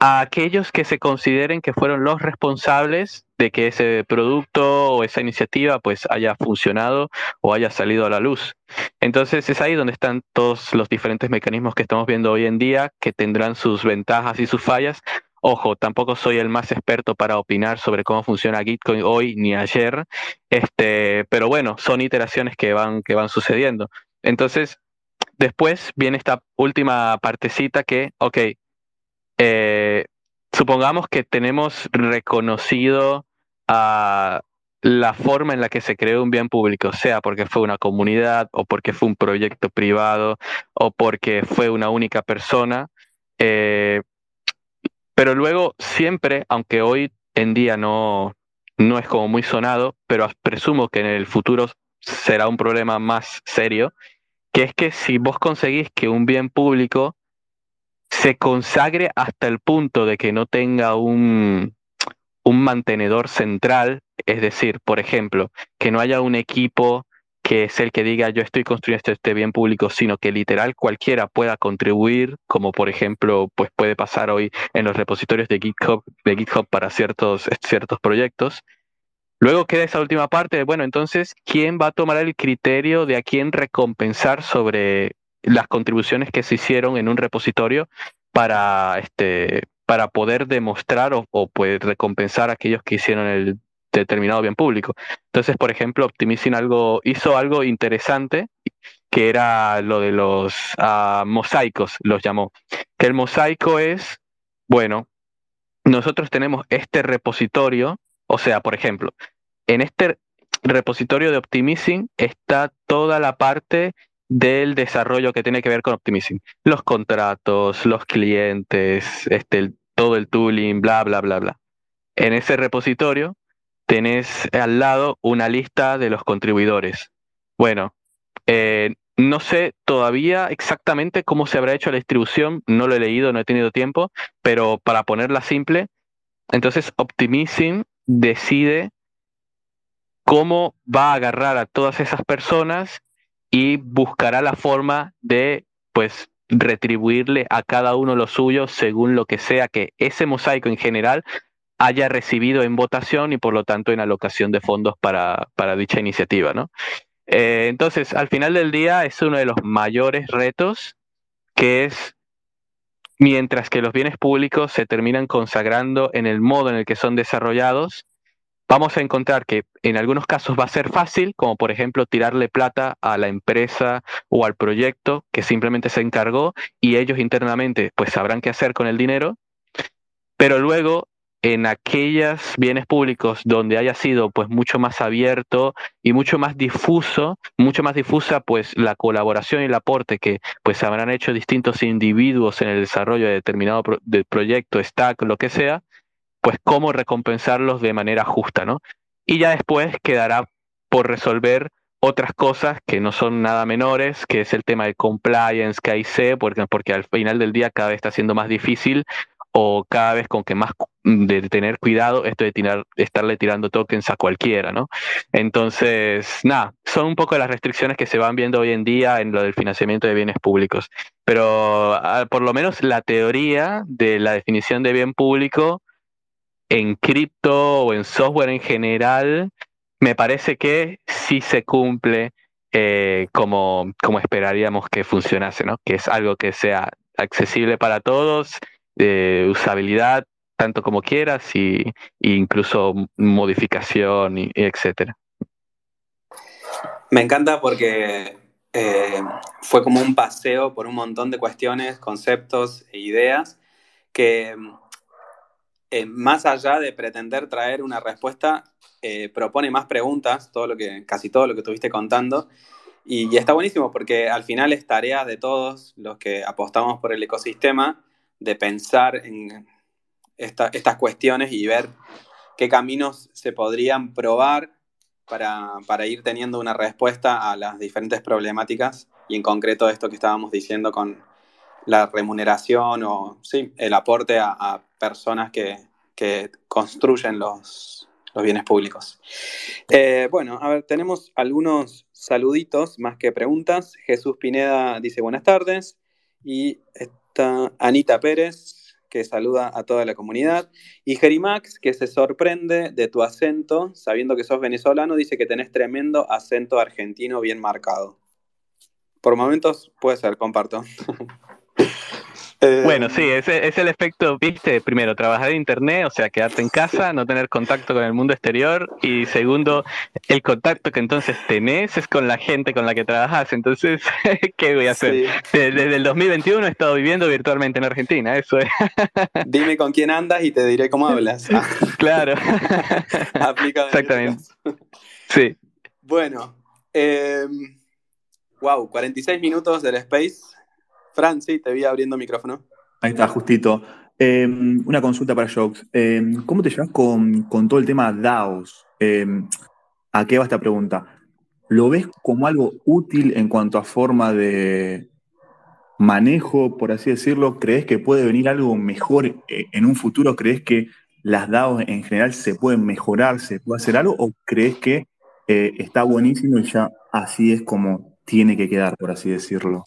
a aquellos que se consideren que fueron los responsables de que ese producto o esa iniciativa pues haya funcionado o haya salido a la luz. Entonces es ahí donde están todos los diferentes mecanismos que estamos viendo hoy en día que tendrán sus ventajas y sus fallas. Ojo, tampoco soy el más experto para opinar sobre cómo funciona Gitcoin hoy ni ayer, este, pero bueno, son iteraciones que van, que van sucediendo. Entonces, Después viene esta última partecita que, ok, eh, supongamos que tenemos reconocido la forma en la que se creó un bien público, sea porque fue una comunidad o porque fue un proyecto privado o porque fue una única persona. Eh, pero luego siempre, aunque hoy en día no, no es como muy sonado, pero presumo que en el futuro será un problema más serio, que es que si vos conseguís que un bien público se consagre hasta el punto de que no tenga un, un mantenedor central, es decir, por ejemplo, que no haya un equipo que es el que diga yo estoy construyendo este bien público, sino que literal cualquiera pueda contribuir, como por ejemplo pues puede pasar hoy en los repositorios de GitHub, de GitHub para ciertos, ciertos proyectos, Luego queda esa última parte, bueno, entonces, ¿quién va a tomar el criterio de a quién recompensar sobre las contribuciones que se hicieron en un repositorio para, este, para poder demostrar o, o pues, recompensar a aquellos que hicieron el determinado bien público? Entonces, por ejemplo, Optimizing algo, hizo algo interesante que era lo de los uh, mosaicos, los llamó. Que el mosaico es bueno, nosotros tenemos este repositorio, o sea, por ejemplo, en este repositorio de Optimizing está toda la parte del desarrollo que tiene que ver con Optimizing. Los contratos, los clientes, este, todo el tooling, bla, bla, bla, bla. En ese repositorio tenés al lado una lista de los contribuidores. Bueno, eh, no sé todavía exactamente cómo se habrá hecho la distribución, no lo he leído, no he tenido tiempo, pero para ponerla simple, entonces Optimizing decide cómo va a agarrar a todas esas personas y buscará la forma de, pues, retribuirle a cada uno lo suyo según lo que sea que ese mosaico en general haya recibido en votación y por lo tanto en alocación de fondos para, para dicha iniciativa, ¿no? Eh, entonces, al final del día es uno de los mayores retos que es mientras que los bienes públicos se terminan consagrando en el modo en el que son desarrollados, vamos a encontrar que en algunos casos va a ser fácil, como por ejemplo tirarle plata a la empresa o al proyecto que simplemente se encargó y ellos internamente pues sabrán qué hacer con el dinero, pero luego en aquellos bienes públicos donde haya sido pues mucho más abierto y mucho más difuso, mucho más difusa pues la colaboración y el aporte que pues habrán hecho distintos individuos en el desarrollo de determinado proyecto, stack, lo que sea, pues cómo recompensarlos de manera justa, ¿no? Y ya después quedará por resolver otras cosas que no son nada menores, que es el tema de compliance, KIC, porque, porque al final del día cada vez está siendo más difícil o cada vez con que más de tener cuidado esto de, tirar, estarle tirando tokens a cualquiera, ¿no? Entonces, nada, son un poco las restricciones que se van viendo hoy en día en lo del financiamiento de bienes públicos. Pero ah, por lo menos la teoría de la definición de bien público en cripto o en software en general, me parece que sí se cumple eh, como, como esperaríamos que funcionase, ¿no? Que es algo que sea accesible para todos, usabilidad tanto como quieras y, incluso modificación y, etcétera. Me encanta porque eh, fue como un paseo por un montón de cuestiones, conceptos e ideas que eh, más allá de pretender traer una respuesta, eh, propone más preguntas, todo lo que, casi todo lo que estuviste contando. Y, y, está buenísimo porque al final es tarea de todos los que apostamos por el ecosistema de pensar en estas cuestiones y ver qué caminos se podrían probar para, ir teniendo una respuesta a las diferentes problemáticas y en concreto esto que estábamos diciendo con la remuneración o sí, el aporte a, personas que, construyen los, bienes públicos. Eh, bueno, a ver, tenemos algunos saluditos más que preguntas. Jesús Pineda dice buenas tardes y Anita Pérez, que saluda a toda la comunidad. Y Jerimax, que se sorprende de tu acento, sabiendo que sos venezolano, dice que tenés tremendo acento argentino bien marcado. Por momentos puede ser, comparto. [LAUGHS] Eh, bueno, sí, es, es el efecto, viste, primero, trabajar en Internet, o sea, quedarte en casa, no tener contacto con el mundo exterior, y segundo, el contacto que entonces tenés es con la gente con la que trabajas, entonces, [LAUGHS] ¿qué voy a hacer? Desde, el 2021 he estado viviendo virtualmente en Argentina, eso es. [LAUGHS] Dime con quién andas y te diré cómo hablas. [LAUGHS] claro. Exactamente. Sí. Bueno, wow, 46 minutos del Space Fran, sí, te vi abriendo micrófono. Ahí está, justito. Em, una consulta para Jokes. Em, ¿Cómo te llevas con, todo el tema DAOs? Em, ¿A qué va esta pregunta? ¿Lo ves como algo útil en cuanto a forma de manejo, por así decirlo? ¿Crees que puede venir algo mejor eh, en un futuro? ¿Crees que las DAOs en general se pueden mejorar, se puede hacer algo? ¿O crees que eh, está buenísimo y ya así es como tiene que quedar, por así decirlo?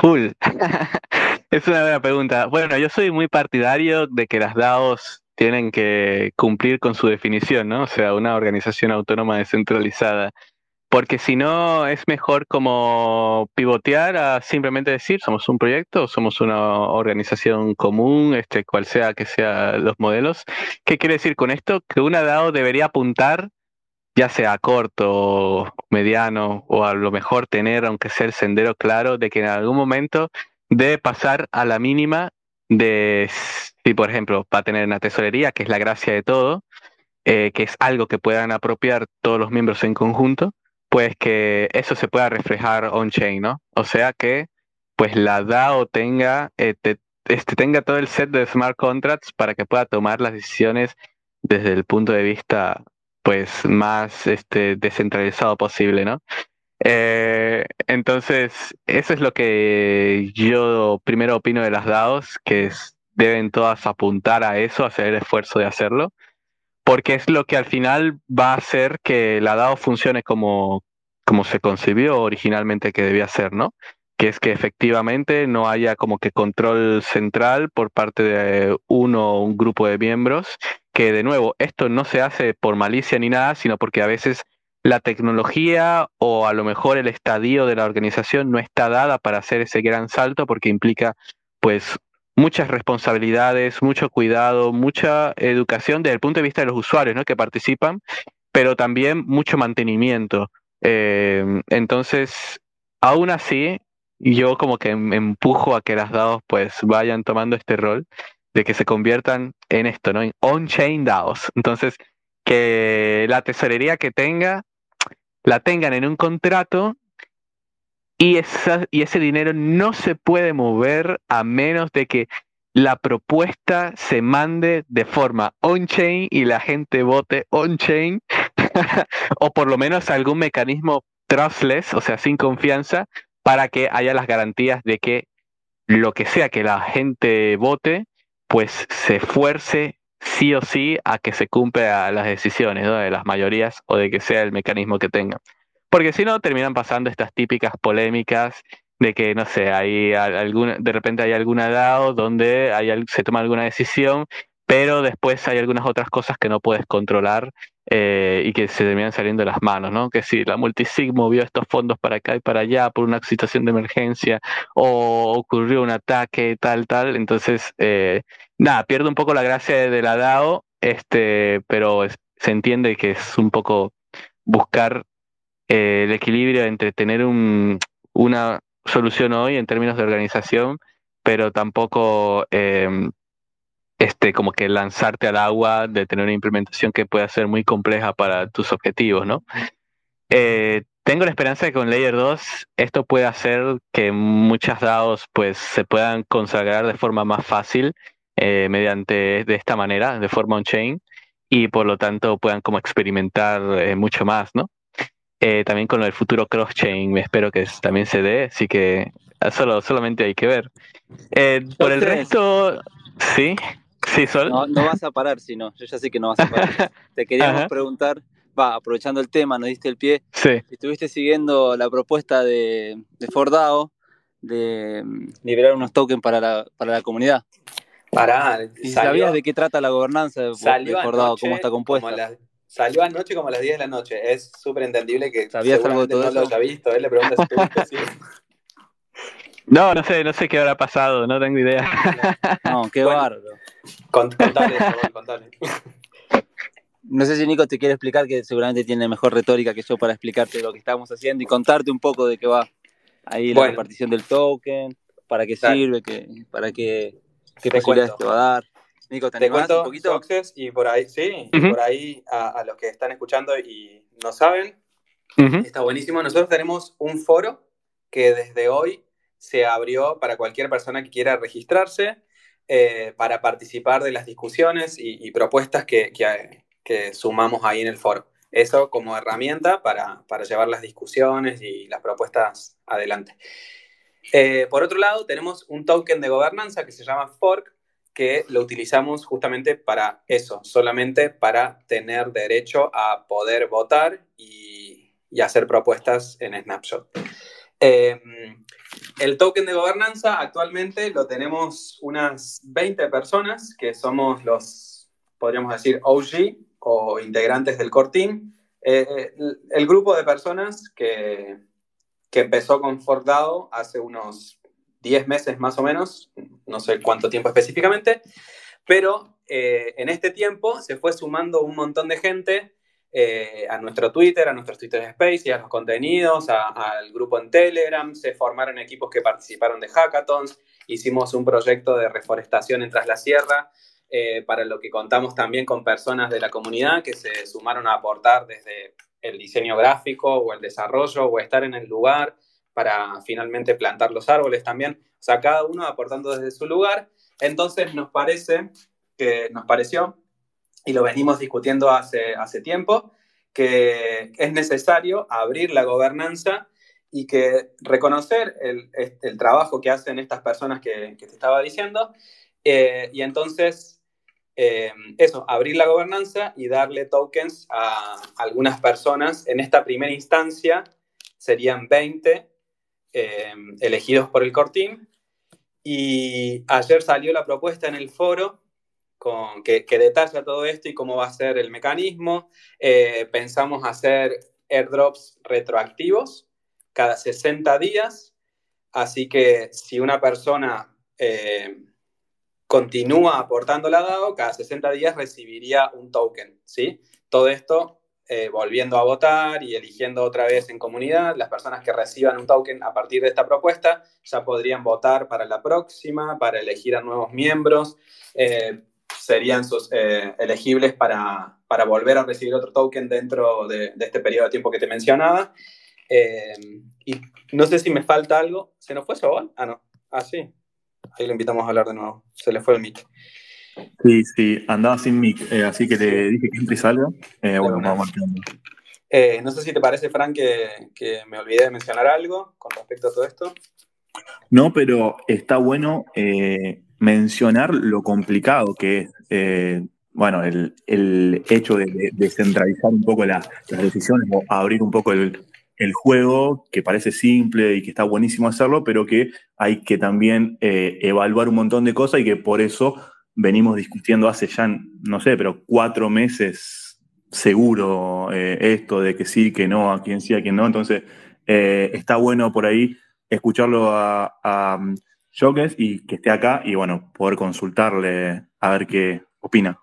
Cool. [LAUGHS] es una buena pregunta. Bueno, yo soy muy partidario de que las DAOs tienen que cumplir con su definición, ¿no? O sea, una organización autónoma descentralizada. Porque si no, es mejor como pivotear a simplemente decir, somos un proyecto, somos una organización común, este, cual sea que sean los modelos. ¿Qué quiere decir con esto? Que una DAO debería apuntar ya sea corto, mediano o a lo mejor tener, aunque sea el sendero claro, de que en algún momento debe pasar a la mínima de si, por ejemplo, va a tener una tesorería, que es la gracia de todo, eh, que es algo que puedan apropiar todos los miembros en conjunto, pues que eso se pueda reflejar on-chain, ¿no? O sea que pues la DAO tenga, eh, este, tenga todo el set de smart contracts para que pueda tomar las decisiones desde el punto de vista pues más este, descentralizado posible, ¿no? Eh, entonces, eso es lo que yo primero opino de las DAOs, que deben todas apuntar a eso, hacer el esfuerzo de hacerlo, porque es lo que al final va a hacer que la DAO funcione como, como se concibió originalmente que debía ser, ¿no? Que es que efectivamente no haya como que control central por parte de uno o un grupo de miembros, que de nuevo, esto no se hace por malicia ni nada, sino porque a veces la tecnología o a lo mejor el estadio de la organización no está dada para hacer ese gran salto porque implica pues muchas responsabilidades, mucho cuidado, mucha educación desde el punto de vista de los usuarios ¿no? que participan, pero también mucho mantenimiento. Eh, entonces, aún así, yo como que em, empujo a que las DAOs pues vayan tomando este rol de que se conviertan en esto, ¿no? En on-chain DAOs. Entonces, que la tesorería que tenga la tengan en un contrato y, esa, y ese dinero no se puede mover a menos de que la propuesta se mande de forma on-chain y la gente vote on-chain, [LAUGHS] o por lo menos algún mecanismo trustless, o sea, sin confianza, para que haya las garantías de que lo que sea que la gente vote, pues se esfuerce sí o sí a que se cumpla las decisiones de las mayorías o de que sea el mecanismo que tengan. Porque si no, terminan pasando estas típicas polémicas de que, no sé, hay alguna, de repente hay alguna DAO donde se toma alguna decisión, pero después hay algunas otras cosas que no puedes controlar eh, y que se terminan saliendo de las manos, ¿no? Que si la multisig movió estos fondos para acá y para allá por una situación de emergencia o ocurrió un ataque, tal, tal, entonces, eh, nada, pierde un poco la gracia de la DAO, este, pero se entiende que es un poco buscar eh, el equilibrio entre tener un, una solución hoy en términos de organización, pero tampoco em, este, como que lanzarte al agua de tener una implementación que pueda ser muy compleja para tus objetivos, ¿no? Eh, tengo la esperanza de que con Layer 2 esto pueda hacer que muchas DAOs pues se puedan consagrar de forma más fácil eh, mediante de esta manera, de forma on-chain, y por lo tanto puedan como experimentar eh, mucho más, ¿no? también con el futuro cross-chain espero que también se dé, así que ah, solo, solamente hay que ver. por el resto, sí. Sí, Sol. No, no, vas a parar, si no. Yo ya sé que no vas a parar. [LAUGHS] Te queríamos preguntar, va, aprovechando el tema, nos diste el pie. Sí. Estuviste siguiendo la propuesta de, de Fordao de mm, liberar unos tokens para la, para la comunidad. Para. ¿Y sabías de qué trata la gobernanza de, Fordao, cómo está compuesta? salió anoche como a las 10 de la noche. Es súper entendible que ¿Sabías algo de todo no eso? lo haya visto. Él le pregunta si [LAUGHS] No, no sé, no sé qué habrá pasado, no tengo idea. No, qué bárbaro. Contale, contale. No sé si Nico te quiere explicar, que seguramente tiene mejor retórica que yo para explicarte lo que estamos haciendo y contarte un poco de qué va ahí la repartición del token, para qué sirve, que, para qué, qué posibilidades te va a dar. Nico, ¿te, te cuento un poquito? y por ahí, sí, y por ahí a, los que están escuchando y no saben, está buenísimo. Nosotros tenemos un foro que desde hoy se abrió para cualquier persona que quiera registrarse eh, para participar de las discusiones y, propuestas que, sumamos ahí en el foro. Eso como herramienta para, para llevar las discusiones y las propuestas adelante. Eh, por otro lado, tenemos un token de gobernanza que se llama Fork, que lo utilizamos justamente para eso, solamente para tener derecho a poder votar y, y hacer propuestas en Snapshot. Eh, el token de gobernanza actualmente lo tenemos unas 20 personas que somos los, podríamos decir, OG o integrantes del core team. Eh, el, grupo de personas que, que empezó con ForkDAO hace unos 10 meses más o menos, no sé cuánto tiempo específicamente, pero eh, en este tiempo se fue sumando un montón de gente eh, a nuestro Twitter, a nuestros Twitter Space y a los contenidos, al grupo en Telegram, se formaron equipos que participaron de hackathons, hicimos un proyecto de reforestación en Tras la Sierra, eh, para lo que contamos también con personas de la comunidad que se sumaron a aportar desde el diseño gráfico o el desarrollo o estar en el lugar para finalmente plantar los árboles también. O sea, cada uno aportando desde su lugar. Entonces nos parece que nos pareció, y lo venimos discutiendo hace, hace tiempo, que es necesario abrir la gobernanza y que reconocer el, el trabajo que hacen estas personas que, que te estaba diciendo, eh, y entonces eh, eso, abrir la gobernanza y darle tokens a algunas personas. En esta primera instancia serían 20 eh, elegidos por el core team. Y ayer salió la propuesta en el foro con, que, detalla todo esto y cómo va a ser el mecanismo. Eh, pensamos hacer airdrops retroactivos cada 60 días. Así que si una persona eh, continúa aportando la DAO, cada 60 días recibiría un token. ¿sí? Todo esto eh, volviendo a votar y eligiendo otra vez en comunidad. Las personas que reciban un token a partir de esta propuesta ya podrían votar para la próxima, para elegir a nuevos miembros. Serían sus, eh, elegibles para, para, volver a recibir otro token dentro de, este periodo de tiempo que te mencionaba. y no sé si me falta algo. ¿Se nos fue Sobol? Ah, no. Ah, sí. Ahí lo invitamos a hablar de nuevo. Se le fue el mic. Sí, sí, andaba sin mic, eh, así que te dije que entre y salga. Eh, bueno, vamos eh, no sé si te parece, Frank, que, me olvidé de mencionar algo con respecto a todo esto. No, pero está bueno mencionar lo complicado que es, bueno, el, hecho de, descentralizar un poco las decisiones o abrir un poco el, el, juego, que parece simple y que está buenísimo hacerlo, pero que hay que también evaluar un montón de cosas y que por eso venimos discutiendo hace ya, no sé, pero cuatro meses seguro eh, esto de que sí, que no, a quién sí, a quién no. Entonces, eh, está bueno por ahí escucharlo a y que esté acá y bueno, poder consultarle a ver qué opina.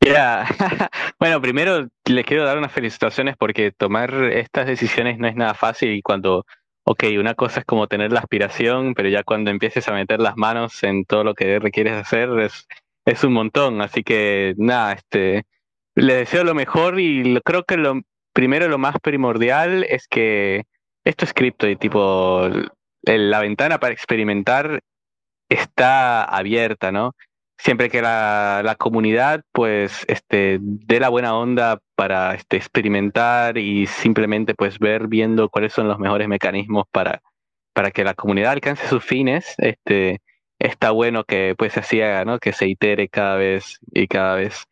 [LAUGHS] bueno, primero les quiero dar unas felicitaciones porque tomar estas decisiones no es nada fácil y cuando ok, una cosa es como tener la aspiración, pero ya cuando empieces a meter las manos en todo lo que requieres hacer es, es un montón. Así que nada, este, les deseo lo mejor y creo que lo primero, lo más primordial es que esto es cripto y tipo, la ventana para experimentar está abierta, ¿no? siempre que la, la, comunidad pues este dé la buena onda para este, experimentar y simplemente pues ver viendo cuáles son los mejores mecanismos para, para que la comunidad alcance sus fines este está bueno que pues así haga ¿no? que se itere cada vez y cada vez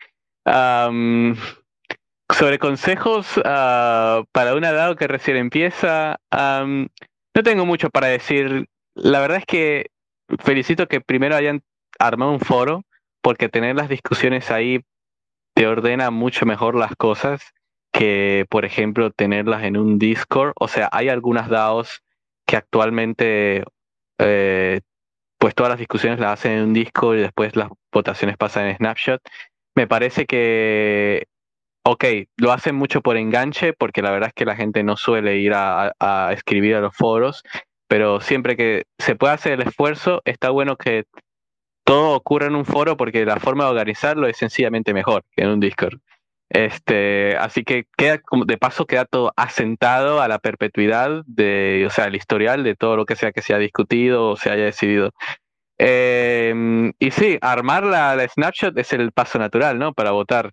sobre consejos uh, para una DAO que recién empieza no tengo mucho para decir la verdad es que felicito que primero hayan armar un foro porque tener las discusiones ahí te ordena mucho mejor las cosas que, por ejemplo, tenerlas en un Discord. O sea, hay algunas DAOs que actualmente, eh, pues todas las discusiones las hacen en un Discord y después las votaciones pasan en Snapshot. Me parece que, ok, lo hacen mucho por enganche, porque la verdad es que la gente no suele ir a, escribir a los foros, pero siempre que se pueda hacer el esfuerzo, está bueno que todo ocurre en un foro porque la forma de organizarlo es sencillamente mejor que en un Discord. Este, así que queda, de paso queda todo asentado a la perpetuidad de, o sea, el historial de todo lo que sea que se ha discutido o se haya decidido. Em, y sí, armar la, snapshot es el paso natural, ¿no? Para votar.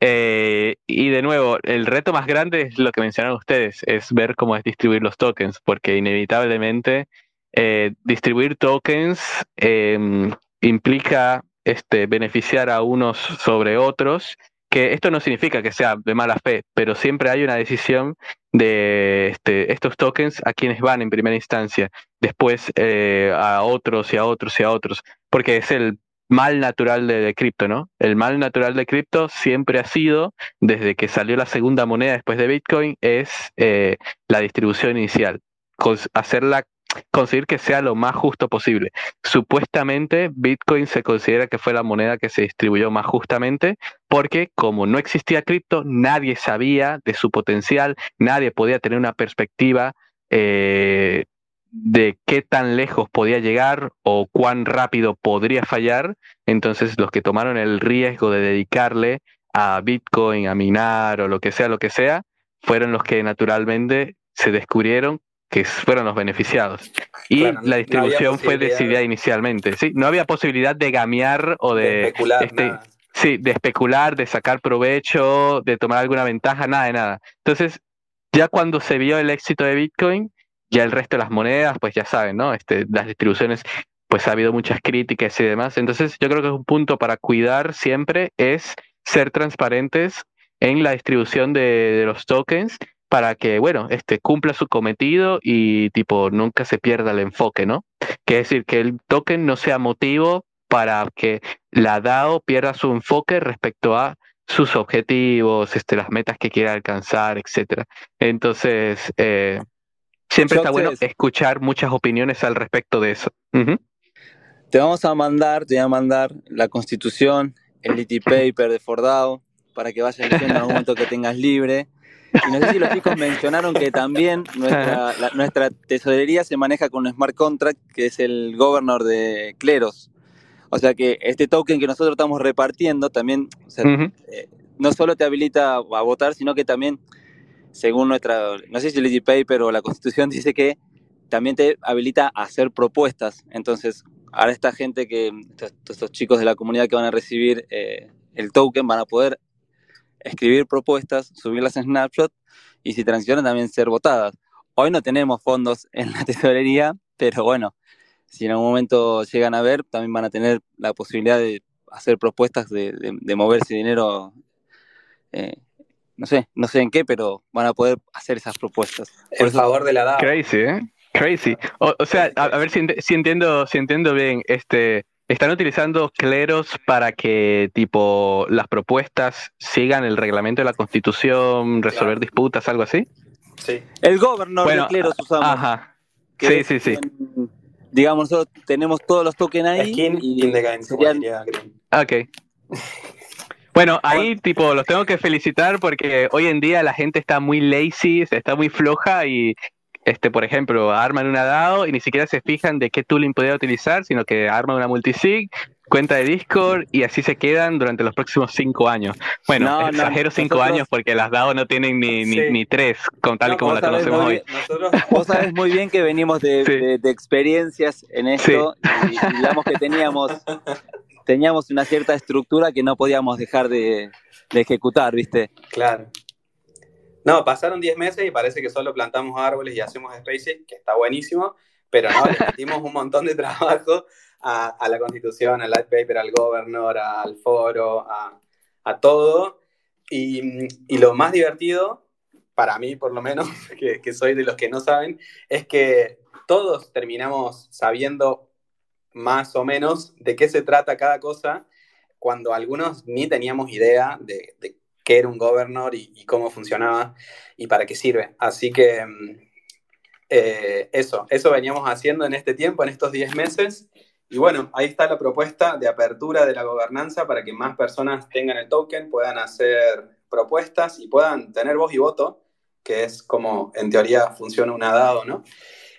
Eh, y de nuevo, el reto más grande es lo que mencionaron ustedes, es ver cómo es distribuir los tokens, porque inevitablemente eh, distribuir tokens em, implica este, beneficiar a unos sobre otros, que esto no significa que sea de mala fe, pero siempre hay una decisión de este, estos tokens a quienes van en primera instancia, después eh, a otros y a otros y a otros, porque es el mal natural de, cripto, ¿no? El mal natural de cripto siempre ha sido, desde que salió la segunda moneda después de Bitcoin, es eh, la distribución inicial, hacerla conseguir que sea lo más justo posible. Supuestamente Bitcoin se considera que fue la moneda que se distribuyó más justamente porque como no existía cripto, nadie sabía de su potencial, nadie podía tener una perspectiva eh, de qué tan lejos podía llegar o cuán rápido podría fallar. Entonces los que tomaron el riesgo de dedicarle a Bitcoin, a minar o lo que sea, lo que sea, fueron los que naturalmente se descubrieron que fueron los beneficiados. Y la distribución fue decidida inicialmente. ¿sí? No había posibilidad de gamear o de, especular. Este, sí, de especular, de sacar provecho, de tomar alguna ventaja, nada de nada. Entonces, ya cuando se vio el éxito de Bitcoin, ya el resto de las monedas, pues ya saben, ¿no? Este, las distribuciones, pues ha habido muchas críticas y demás. Entonces, yo creo que es un punto para cuidar siempre es ser transparentes en la distribución de, los tokens para que, bueno, este cumpla su cometido y tipo nunca se pierda el enfoque, ¿no? Que decir, que el token no sea motivo para que la DAO pierda su enfoque respecto a sus objetivos, este, las metas que quiera alcanzar, etcétera. Entonces, eh, siempre está bueno escuchar muchas opiniones al respecto de eso. Te vamos a mandar, te voy a mandar la constitución, el litty [LAUGHS] paper de Fordao, para que vayas leyendo en algún momento que tengas libre. Y no sé si los chicos mencionaron que también nuestra, nuestra tesorería se maneja con un smart contract, que es el governor de Cleros. O sea que este token que nosotros estamos repartiendo también, eh, no solo te habilita a votar, sino que también, según nuestra, no sé si el Easy Paper o la Constitución [LAUGHS] dice que también te habilita a hacer propuestas. Entonces, ahora esta gente que, estos, chicos de la comunidad que van a recibir eh, el token van a poder escribir propuestas, subirlas en Snapshot y si transicionan también ser votadas. Hoy no tenemos fondos [LAUGHS] en la tesorería, pero bueno, si en algún momento llegan a ver, también van a tener la posibilidad de hacer propuestas de, de, mover ese dinero, eh, no sé, no sé en qué, pero van a poder hacer esas propuestas. Por favor de la DAO. Crazy, ¿eh? Crazy. O, sea, a, ver si, si, entiendo, si entiendo bien, este, ¿Están utilizando cleros para que, tipo, las propuestas sigan el reglamento de la Constitución, resolver disputas, algo así? Sí. El gobernador de cleros usamos. Ajá. Sí, sí, sí. digamos, nosotros tenemos todos los tokens ahí. Skin y de serían... Ok. [LAUGHS] Bueno, ahí tipo los tengo que felicitar porque hoy en día la gente está muy lazy, está muy floja y este, por ejemplo, arman una DAO y ni siquiera se fijan de qué tooling podría utilizar, sino que arman una multisig, cuenta de Discord y así se quedan durante los próximos cinco años. Bueno, exagero cinco años porque las DAO no tienen ni, ni, tres, con tal y como la conocemos hoy. vos sabés muy bien que venimos de, experiencias en esto y, digamos que teníamos, teníamos una cierta estructura que no podíamos dejar de, de ejecutar, ¿viste? Claro. No, pasaron 10 meses y parece que solo plantamos árboles y hacemos spaces, que está buenísimo, pero no, le metimos un montón de trabajo a, la constitución, al light paper, al governor, al foro, a, todo. Y, lo más divertido, para mí por lo menos, [LAUGHS] que, que soy de los que no saben, es que todos terminamos sabiendo más o menos de qué se trata cada cosa, cuando algunos ni teníamos idea de, qué era un governor y, cómo funcionaba y para qué sirve. Así que mm, eh, eso, eso veníamos haciendo en este tiempo, en estos 10 meses. Y bueno, ahí está la propuesta de apertura de la gobernanza para que más personas tengan el token, puedan hacer propuestas y puedan tener voz y voto, que es como en teoría funciona una DAO, ¿no?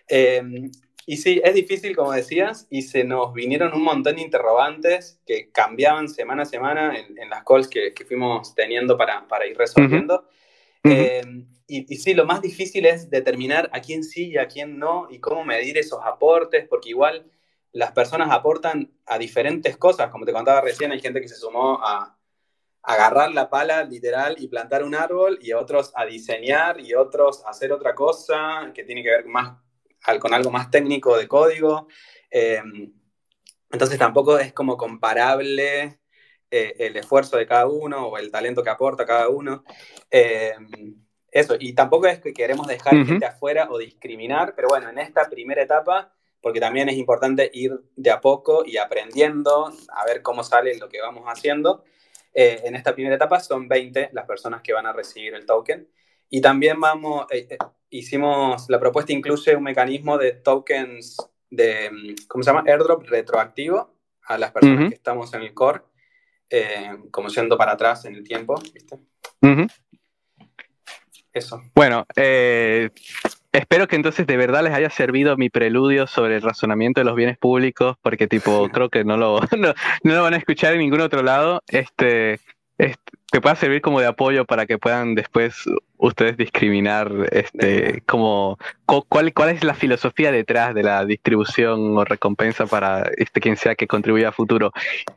Eh, y sí, es difícil, como decías, y se nos vinieron un montón de interrogantes que cambiaban semana a semana en, las calls que, fuimos teniendo para, para ir resolviendo. Eh, y, y, sí, lo más difícil es determinar a quién sí y a quién no, y cómo medir esos aportes, porque igual las personas aportan a diferentes cosas, como te contaba recién, hay gente que se sumó a, agarrar la pala literal y plantar un árbol, y otros a diseñar, y otros a hacer otra cosa que tiene que ver más con algo más técnico de código. Eh, entonces tampoco es como comparable eh, el esfuerzo de cada uno o el talento que aporta cada uno. Eh, eso, y tampoco es que queremos dejar gente afuera o discriminar, pero bueno, en esta primera etapa, porque también es importante ir de a poco y aprendiendo a ver cómo sale lo que vamos haciendo. en esta primera etapa son 20 las personas que van a recibir el token Y también vamos, eh, eh, hicimos, la propuesta incluye un mecanismo de tokens de, ¿cómo se llama? Airdrop retroactivo a las personas que estamos en el core, eh, como yendo para atrás en el tiempo, ¿viste? Eso. Bueno, espero que entonces de verdad les haya servido mi preludio sobre el razonamiento de los bienes públicos, porque tipo, creo que no lo, [LAUGHS] no, no lo van a escuchar en ningún otro lado. Este, que pueda servir como de apoyo para que puedan después ustedes discriminar este como cuál, cuál es la filosofía detrás de la distribución o recompensa para este quien sea que contribuya a futuro.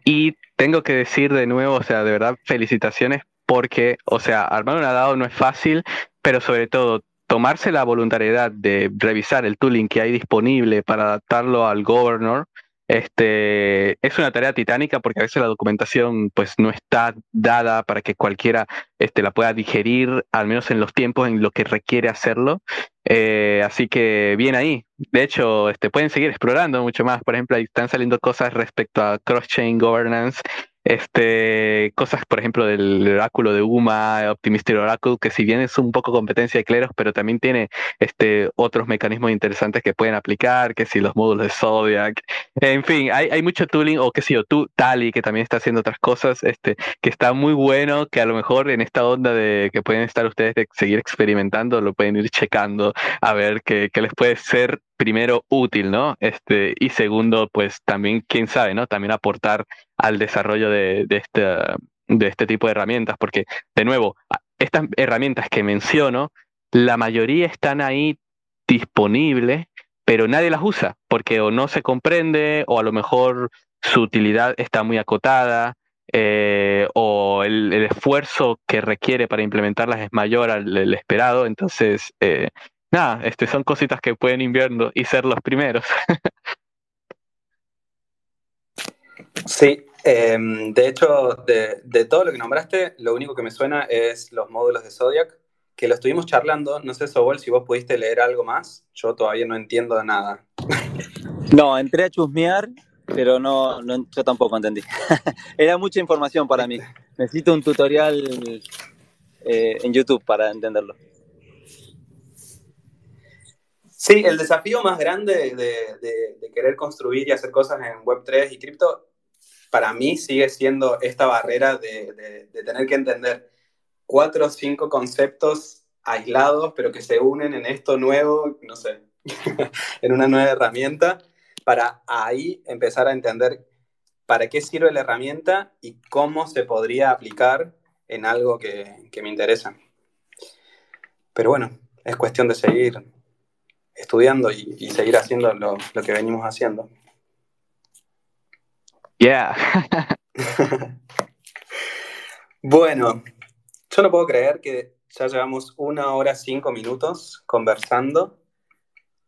Y tengo que decir de nuevo, o sea, de verdad, felicitaciones porque, o sea, armar un DAO no es fácil, pero sobre todo tomarse la voluntariedad de revisar el tooling que hay disponible para adaptarlo al governor este, es una tarea titánica porque a veces la documentación pues no está dada para que cualquiera este, la pueda digerir, al menos en los tiempos en lo que requiere hacerlo. Eh, así que bien ahí. De hecho, este, pueden seguir explorando mucho más. Por ejemplo, ahí están saliendo cosas respecto a cross-chain governance este, cosas, por ejemplo, del oráculo de Uma, Optimistic Oracle, que si bien es un poco competencia de cleros, pero también tiene este, otros mecanismos interesantes que pueden aplicar, que si los módulos de Zodiac, en fin, hay, hay mucho tooling, o que si yo, Tali, que también está haciendo otras cosas, este, que está muy bueno, que a lo mejor en esta onda de que pueden estar ustedes de seguir experimentando, lo pueden ir checando a ver qué, qué les puede ser primero útil, ¿no? Este, y segundo, pues también, quién sabe, ¿no? También aportar al desarrollo de, de, este, de este tipo de herramientas, porque, de nuevo, estas herramientas que menciono, la mayoría están ahí disponibles, pero nadie las usa, porque o no se comprende, o a lo mejor su utilidad está muy acotada, eh, o el, esfuerzo que requiere para implementarlas es mayor al, esperado, entonces eh, nada, este, son cositas que pueden invierno y ser los primeros. [LAUGHS] sí, em, de hecho, de, todo lo que nombraste, lo único que me suena es los módulos de Zodiac, que lo estuvimos charlando. No sé, Sobol, si vos pudiste leer algo más. Yo todavía no entiendo de nada. [LAUGHS] No, entré a chusmear, pero no, yo tampoco entendí. [LAUGHS] Era mucha información para mí. Necesito un tutorial eh, en YouTube para entenderlo. Sí, el desafío más grande de, querer construir y hacer cosas en Web3 y cripto, para mí sigue siendo esta barrera de, tener que entender cuatro o cinco conceptos aislados, pero que se unen en esto nuevo, no sé, [LAUGHS] en una nueva herramienta, para ahí empezar a entender para qué sirve la herramienta y cómo se podría aplicar en algo que, que me interesa. Pero bueno, es cuestión de seguir estudiando y, seguir haciendo lo, que venimos haciendo. Yeah. [LAUGHS] bueno, yo no puedo creer que ya llevamos una hora cinco minutos conversando.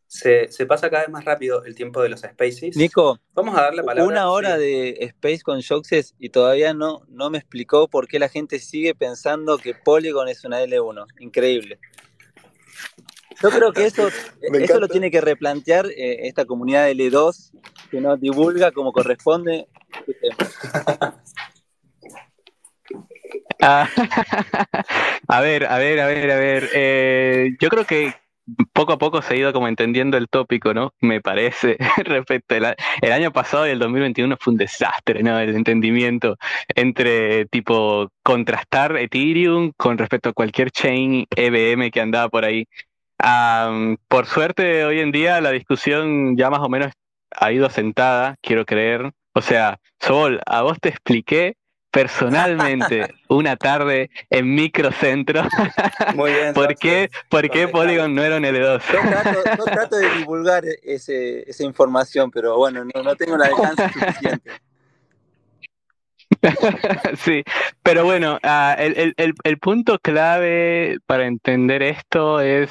Se, pasa cada vez más rápido el tiempo de los spaces. Nico, vamos a darle palabra. Una hora de space con Shoxes y todavía no, no me explicó por qué la gente sigue pensando que Polygon es una L1. Increíble. Yo creo que eso, [LAUGHS] eso lo tiene que replantear eh, esta comunidad de L2 que nos divulga como corresponde. [LAUGHS] Ah, [LAUGHS] a ver, a ver, a ver, a ver. Eh, yo creo que poco a poco se ha ido como entendiendo el tópico, ¿no? Me parece, respecto al el año pasado y el 2021 fue un desastre, ¿no? El entendimiento entre tipo contrastar Ethereum con respecto a cualquier chain EVM que andaba por ahí por suerte, hoy en día la discusión ya más o menos ha ido sentada, quiero creer. O sea, Sol, a vos te expliqué personalmente [LAUGHS] una tarde en microcentro. Muy bien. [LAUGHS] ¿Por qué, ¿por qué Polygon no era un L2? Yo trato, de divulgar ese, esa información, pero bueno, no, tengo la alcance suficiente. [LAUGHS] sí, pero bueno, ah, el, el punto clave para entender esto es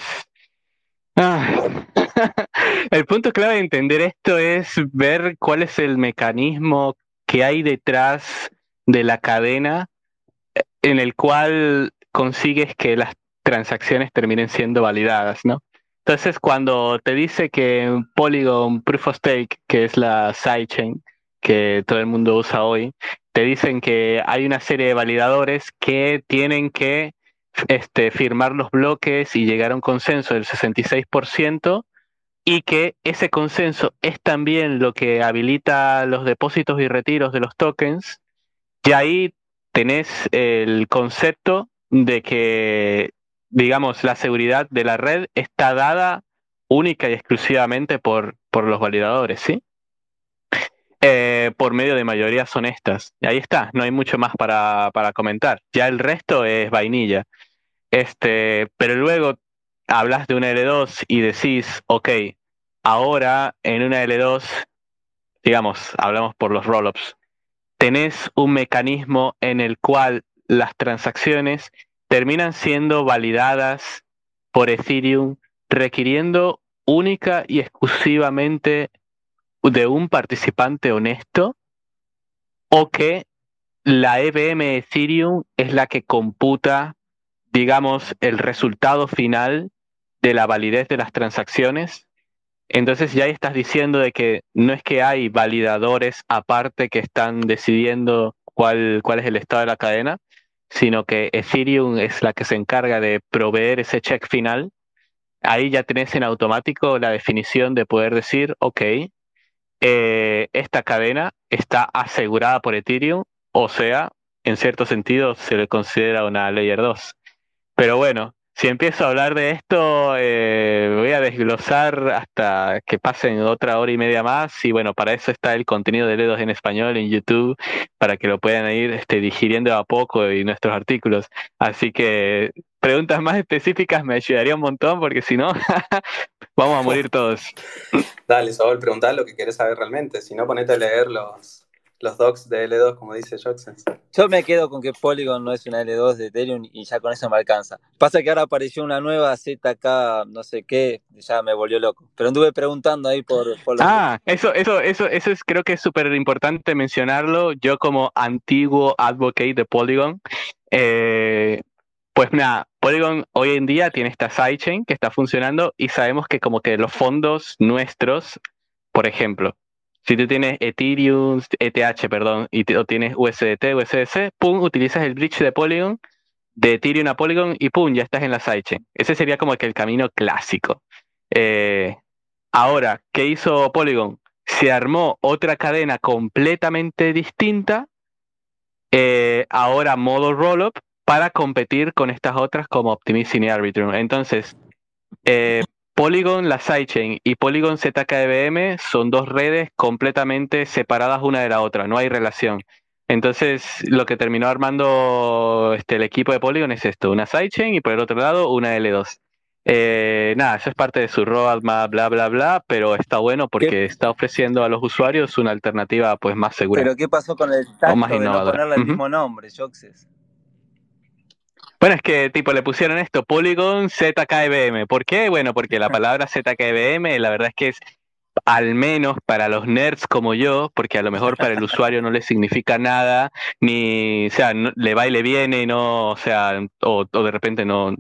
Ah, [LAUGHS] el punto clave de entender esto es ver cuál es el mecanismo que hay detrás de la cadena eh, en el cual consigues que las transacciones terminen siendo validadas, ¿no? Entonces, cuando te dice que Polygon Proof of Stake, que es la sidechain que todo el mundo usa hoy, te dicen que hay una serie de validadores que tienen que este, firmar los bloques y llegar a un consenso del 66% y que ese consenso es también lo que habilita los depósitos y retiros de los tokens, y ahí tenés el concepto de que, digamos, la seguridad de la red está dada única y exclusivamente por, por los validadores, ¿sí? Eh, por medio de mayorías honestas. Ahí está, no hay mucho más para, para comentar. Ya el resto es vainilla. Este, pero luego hablas de una L2 y decís, ok, ahora en una L2, digamos, hablamos por los rollups, tenés un mecanismo en el cual las transacciones terminan siendo validadas por Ethereum requiriendo única y exclusivamente de un participante honesto o que la EVM Ethereum es la que computa, digamos, el resultado final de la validez de las transacciones. Entonces ya estás diciendo de que no es que hay validadores aparte que están decidiendo cuál, cuál es el estado de la cadena, sino que Ethereum es la que se encarga de proveer ese check final. Ahí ya tenés en automático la definición de poder decir, ok, eh, esta cadena está asegurada por Ethereum, o sea, en cierto sentido se le considera una Layer 2. Pero bueno, si empiezo a hablar de esto, eh, voy a desglosar hasta que pasen otra hora y media más. Y bueno, para eso está el contenido de Ledos en español en YouTube, para que lo puedan ir este, digiriendo a poco y nuestros artículos. Así que preguntas más específicas me ayudaría un montón, porque si no, [LAUGHS] vamos a morir todos. [LAUGHS] Dale, Saúl, preguntá lo que querés saber realmente. Si no, ponete a leer los, los docs de L2, como dice Jackson. Yo me quedo con que Polygon no es una L2 de Ethereum y ya con eso me alcanza. Pasa que ahora apareció una nueva ZK, no sé qué, ya me volvió loco. Pero anduve preguntando ahí por... ah, eso, eso, eso, eso es, creo que es súper importante mencionarlo. Yo como antiguo advocate de Polygon, eh, pues nada, Polygon hoy en día tiene esta sidechain que está funcionando y sabemos que como que los fondos nuestros, por ejemplo, si tú tienes Ethereum, ETH, perdón, y o tienes USDT, USDC, pum, utilizas el bridge de Polygon, de Ethereum a Polygon y pum, ya estás en la sidechain. Ese sería como que el camino clásico. Eh, ahora, ¿qué hizo Polygon? Se armó otra cadena completamente distinta, eh, ahora modo rollup, para competir con estas otras como Optimism y Arbitrum. Entonces, eh, Polygon, la sidechain y Polygon ZKBM son dos redes completamente separadas una de la otra, no hay relación. Entonces, lo que terminó armando este, el equipo de Polygon es esto, una sidechain y por el otro lado una L2. Eh, nada, eso es parte de su roadmap, bla, bla, bla, pero está bueno porque está ofreciendo a los usuarios una alternativa pues más segura. Pero ¿qué pasó con el tacto de no ponerle el mismo nombre, Joxes? Bueno, es que tipo le pusieron esto, Polygon ZKBM. ¿Por qué? Bueno, porque la [LAUGHS] palabra ZKBM la verdad es que es al menos para los nerds como yo, porque a lo mejor para el usuario no le significa nada, ni, o sea, le va y le viene, no, o sea, o, de repente no,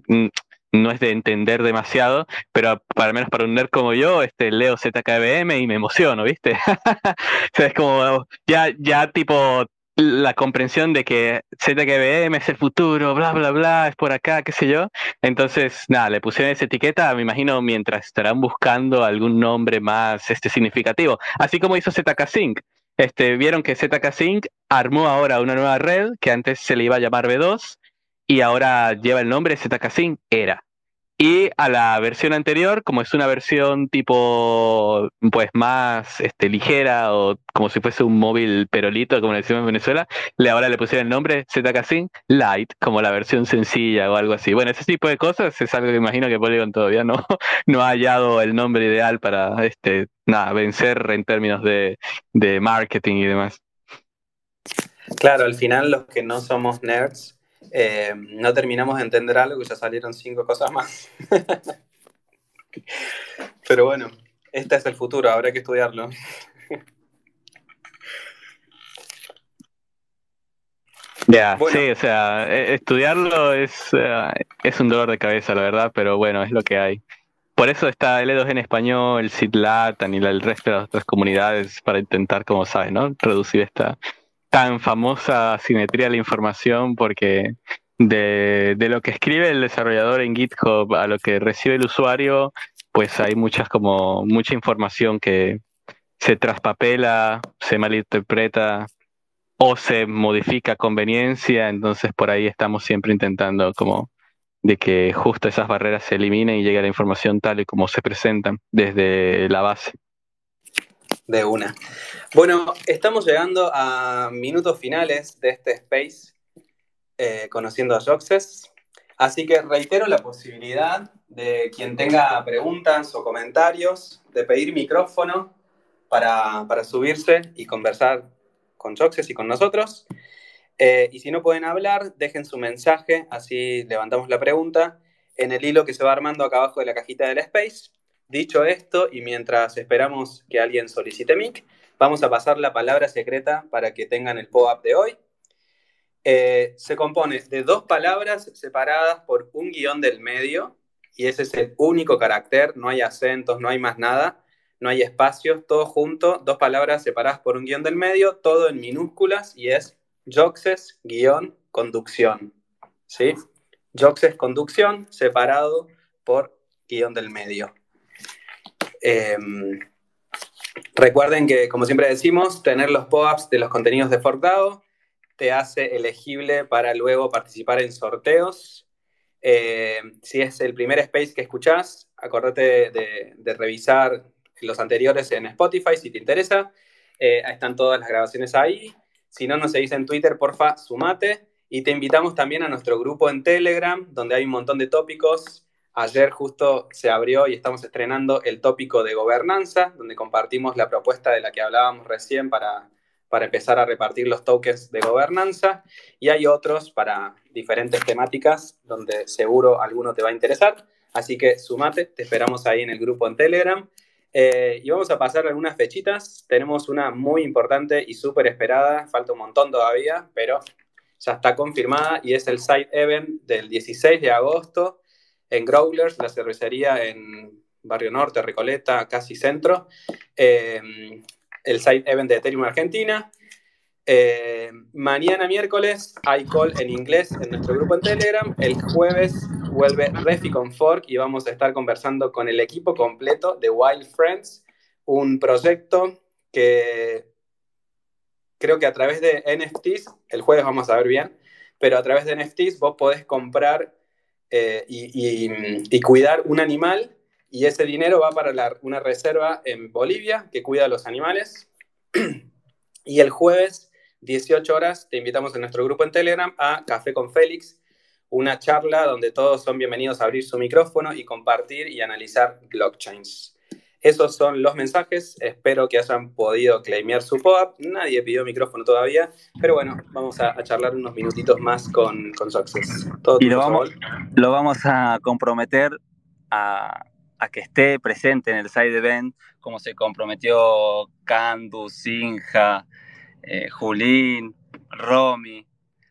no es de entender demasiado, pero para al menos para un nerd como yo, este, leo ZKBM y me emociono, ¿viste? [LAUGHS] o sea, es como, ya, ya tipo, la comprensión de que ZGBM es el futuro, bla, bla, bla, es por acá, qué sé yo. Entonces, nada, le pusieron esa etiqueta, me imagino, mientras estarán buscando algún nombre más este, significativo. Así como hizo ZK Sync. Este, vieron que ZK Sync armó ahora una nueva red que antes se le iba a llamar B2 y ahora lleva el nombre ZK Sync Era. Y a la versión anterior, como es una versión tipo, pues más este, ligera o como si fuese un móvil perolito, como le decimos en Venezuela, le ahora le pusieron el nombre ZK Lite, como la versión sencilla o algo así. Bueno, ese tipo de cosas es algo que imagino que Polygon todavía no, [LAUGHS] no ha hallado el nombre ideal para este, nada, vencer en términos de marketing y demás. Claro, al final los que no somos nerds eh, no terminamos de entender algo y ya salieron cinco cosas más. [LAUGHS] Pero bueno, este es el futuro, habrá que estudiarlo. Ya, sí, o sea, e, estudiarlo es, eh, es un dolor de cabeza, la verdad, pero bueno, es lo que hay. Por eso está L2 en español, el CITLATAN y el resto de las otras comunidades para intentar, como sabes, ¿no? Reducir esta, tan famosa simetría de la información porque de, de lo que escribe el desarrollador en GitHub a lo que recibe el usuario, pues hay muchas como mucha información que se traspapela, se malinterpreta o se modifica a conveniencia, entonces por ahí estamos siempre intentando como de que justo esas barreras se eliminen y llegue la información tal y como se presentan desde la base. De una. Bueno, estamos llegando a minutos finales de este space, eh, conociendo a Joxes. Así que reitero la posibilidad de quien tenga preguntas o comentarios, de pedir micrófono para, para subirse y conversar con Joxes y con nosotros. Eh, y si no pueden hablar, dejen su mensaje, así levantamos la pregunta en el hilo que se va armando acá abajo de la cajita del Space. Dicho esto, y mientras esperamos que alguien solicite mic, vamos a pasar la palabra secreta para que tengan el pop-up de hoy. Eh, se compone de dos palabras separadas por un guion del medio, y ese es el único carácter, no hay acentos, no hay más nada, no hay espacios, todo junto, dos palabras separadas por un guion del medio, todo en minúsculas, y es Joxes guion conducción. ¿Sí? Joxes conducción separado por guion del medio. Em, recuerden que, como siempre decimos, tener los pop-ups de los contenidos de ForkDAO te hace elegible para luego participar en sorteos. Em, si es el primer space que escuchás, acordate de, revisar los anteriores en Spotify si te interesa. Eh, están todas las grabaciones ahí. Si no nos seguís en Twitter, porfa, sumate. Y te invitamos también a nuestro grupo en Telegram, donde hay un montón de tópicos. Ayer justo se abrió y estamos estrenando el tópico de gobernanza, donde compartimos la propuesta de la que hablábamos recién para, para empezar a repartir los tokens de gobernanza. Y hay otros para diferentes temáticas, donde seguro alguno te va a interesar. Así que sumate, te esperamos ahí en el grupo en Telegram. Eh, y vamos a pasar algunas fechitas. Tenemos una muy importante y súper esperada, falta un montón todavía, pero ya está confirmada y es el side event del 16 de agosto en Growlers, la cervecería en Barrio Norte, Recoleta, casi centro. Eh, el side event de Ethereum Argentina. Eh, mañana miércoles hay call en inglés en nuestro grupo en Telegram. El jueves vuelve Refi con Fork y vamos a estar conversando con el equipo completo de Wild Friends, un proyecto que creo que a través de NFTs, el jueves vamos a ver bien, pero a través de NFTs vos podés comprar eh, y, cuidar un animal y ese dinero va para una reserva en Bolivia que cuida a los animales. [CLEARS THROAT] y el jueves 18 horas, te invitamos en nuestro grupo en Telegram a Café con Félix, una charla donde todos son bienvenidos a abrir su micrófono y compartir y analizar blockchains. Esos son los mensajes. Espero que hayan podido claimear su pop. Nadie pidió micrófono todavía, pero bueno, vamos a, charlar unos minutitos más con, con Success. y lo vamos, lo vamos a comprometer a, a, que esté presente en el side event, como se comprometió Candu, Sinja, eh, Julín, Romy,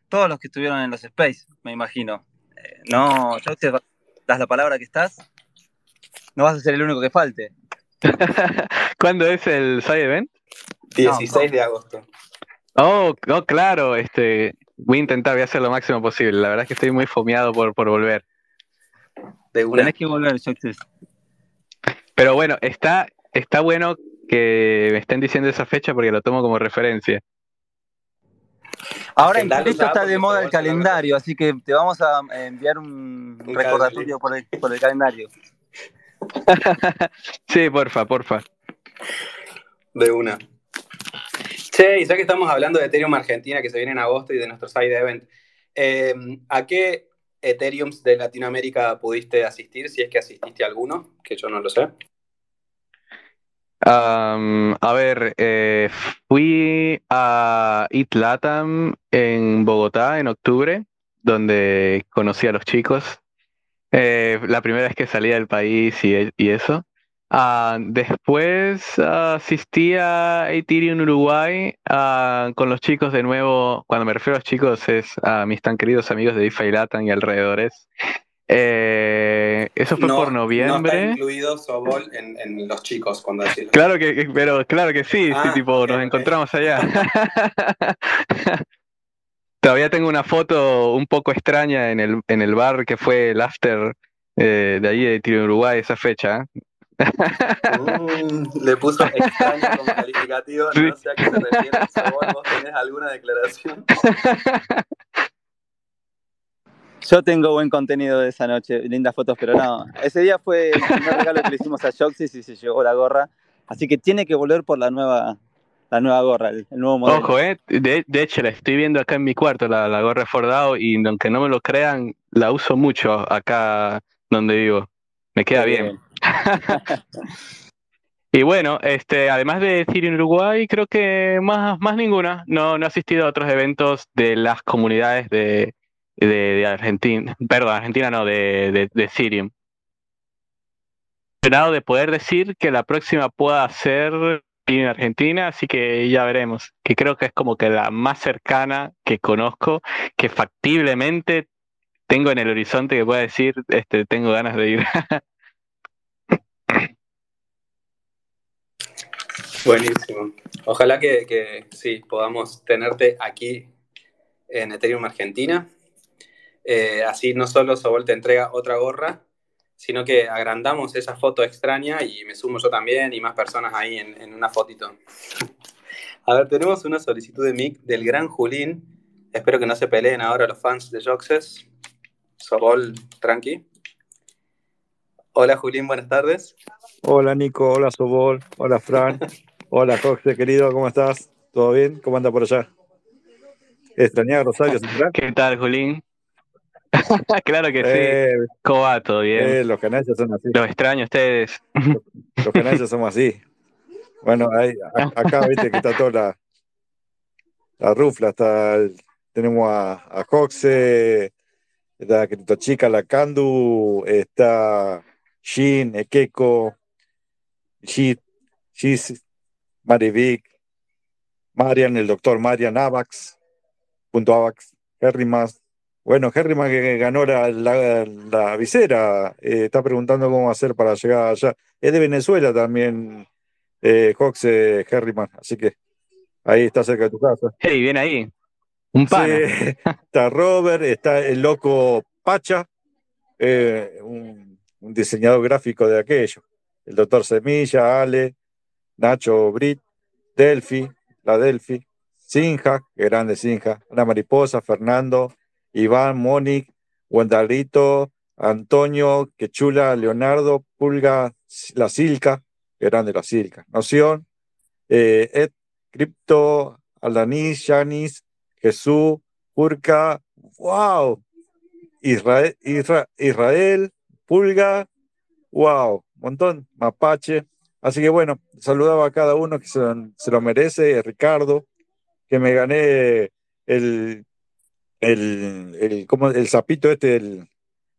todos los que estuvieron en los Space, me imagino. Eh, no, usted das la palabra que estás, no vas a ser el único que falte. [LAUGHS] ¿Cuándo es el side event? 16 de agosto. Oh, oh, claro, este, voy a intentar, voy a hacer lo máximo posible. La verdad es que estoy muy fomeado por, por volver. De Tenés que volver, Pero bueno, está, está bueno que me estén diciendo esa fecha porque lo tomo como referencia. Ahora en está de moda el calendario, así que te vamos a enviar un, recordatorio por el, por el, calendario. [LAUGHS] sí, porfa, porfa. De una. Che, y ya que estamos hablando de Ethereum Argentina que se viene en agosto y de nuestro side event, eh, ¿a qué Ethereums de Latinoamérica pudiste asistir? Si es que asististe a alguno, que yo no lo sé a ver, eh, fui a Itlatam en Bogotá en octubre, donde conocí a los chicos. Eh, la primera vez que salí del país y, y eso. Ah, después asistí a Ethereum Uruguay ah, con los chicos de nuevo. Cuando me refiero a los chicos es a mis tan queridos amigos de DeFi Latam y alrededores. Eh, eso fue por noviembre. No está incluido Sobol en, los chicos cuando decís. Claro que, pero claro que sí, sí ah, tipo, nos encontramos allá. [LAUGHS] Todavía tengo una foto un poco extraña en el, en el bar que fue el after eh, de ahí de Tiro Uruguay esa fecha. Mm, le puso extraño como [LAUGHS] calificativo, no sé a qué se refiere. ¿Vos tenés alguna declaración? [LAUGHS] Yo tengo buen contenido de esa noche, lindas fotos, pero no. Ese día fue el primer regalo que le hicimos a Joxis y se llevó la gorra. Así que tiene que volver por la nueva, la nueva gorra, el, nuevo modelo. Ojo, eh. De, hecho, la estoy viendo acá en mi cuarto, la, la gorra Fordao, y aunque no me lo crean, la uso mucho acá donde vivo. Me queda bien. [LAUGHS] y bueno, este, además de decir en Uruguay, creo que más, más ninguna. No, no he asistido a otros eventos de las comunidades de, de, Argentina, perdón, Argentina no, de, de, de Sirium. de poder decir que la próxima pueda ser en Argentina, así que ya veremos. Que creo que es como que la más cercana que conozco, que factiblemente tengo en el horizonte que pueda decir, este, tengo ganas de ir. [LAUGHS] Buenísimo. Ojalá que, sí, podamos tenerte aquí en Ethereum Argentina eh, así no solo Sobol te entrega otra gorra, sino que agrandamos esa foto extraña y me sumo yo también y más personas ahí en, una fotito. A ver, tenemos una solicitud de mic del gran Julín. Espero que no se peleen ahora los fans de Joxes. Sobol, tranqui. Hola Julín, buenas tardes. Hola Nico, hola Sobol, hola Fran, [LAUGHS] hola Joxe querido, ¿cómo estás? ¿Todo bien? ¿Cómo anda por allá? ¿Extrañaba Rosario Central? ¿Qué tal, Julín? [LAUGHS] claro que sí. Eh. ¿Todo bien? Eh, los canallas son así. Los extraño ustedes. Los, canallas somos así. Bueno, acá viste que está toda la, la rufla, está tenemos a, a Hoxe, está Crito Chica, la Candu, está Shin, Ekeko, Shit, Shis, Marivic, Marian, el doctor Marian Avax, punto Avax, Harry Mas, bueno, Herriman que ganó la, la, visera, eh, está preguntando cómo hacer para llegar allá. Es de Venezuela también, eh, Hoxe Herriman, así que ahí está cerca de tu casa. Hey, viene ahí. Un pan. [LAUGHS] está Robert, está el loco Pacha, eh, un, diseñador gráfico de aquello. El doctor Semilla, Ale, Nacho Brit, Delphi, la Delphi, Sinja, grande Sinja, una mariposa, Fernando, Iván, Mónic, Wendalito, Antonio, Quechula, Leonardo, Pulga, La Silca, grande La Silca, Noción, eh, Ed, Cripto, Aldanis, Yanis, Jesús, Purca, wow, Israel, Israel, Pulga, wow, montón, Mapache. Así que bueno, saludaba a cada uno que se, se lo merece, Ricardo, que me gané el el, el, como el sapito este, el,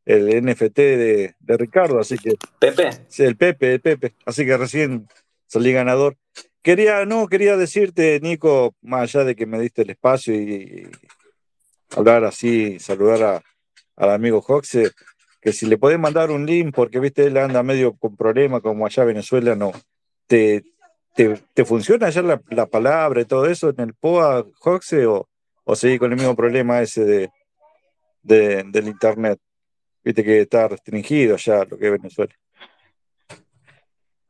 el NFT de, de, Ricardo, así que... Pepe. Sí, el Pepe, el Pepe, así que recién salí ganador. Quería, no, quería decirte, Nico, más allá de que me diste el espacio y, hablar así, saludar a, al amigo Hoxe, que si le podés mandar un link, porque viste, él anda medio con problemas, como allá Venezuela, no. ¿Te, te, te funciona allá la, la, palabra y todo eso en el POA, Hoxe, o, o seguir con el mismo problema ese de, del Internet. Viste que está restringido ya lo que es Venezuela.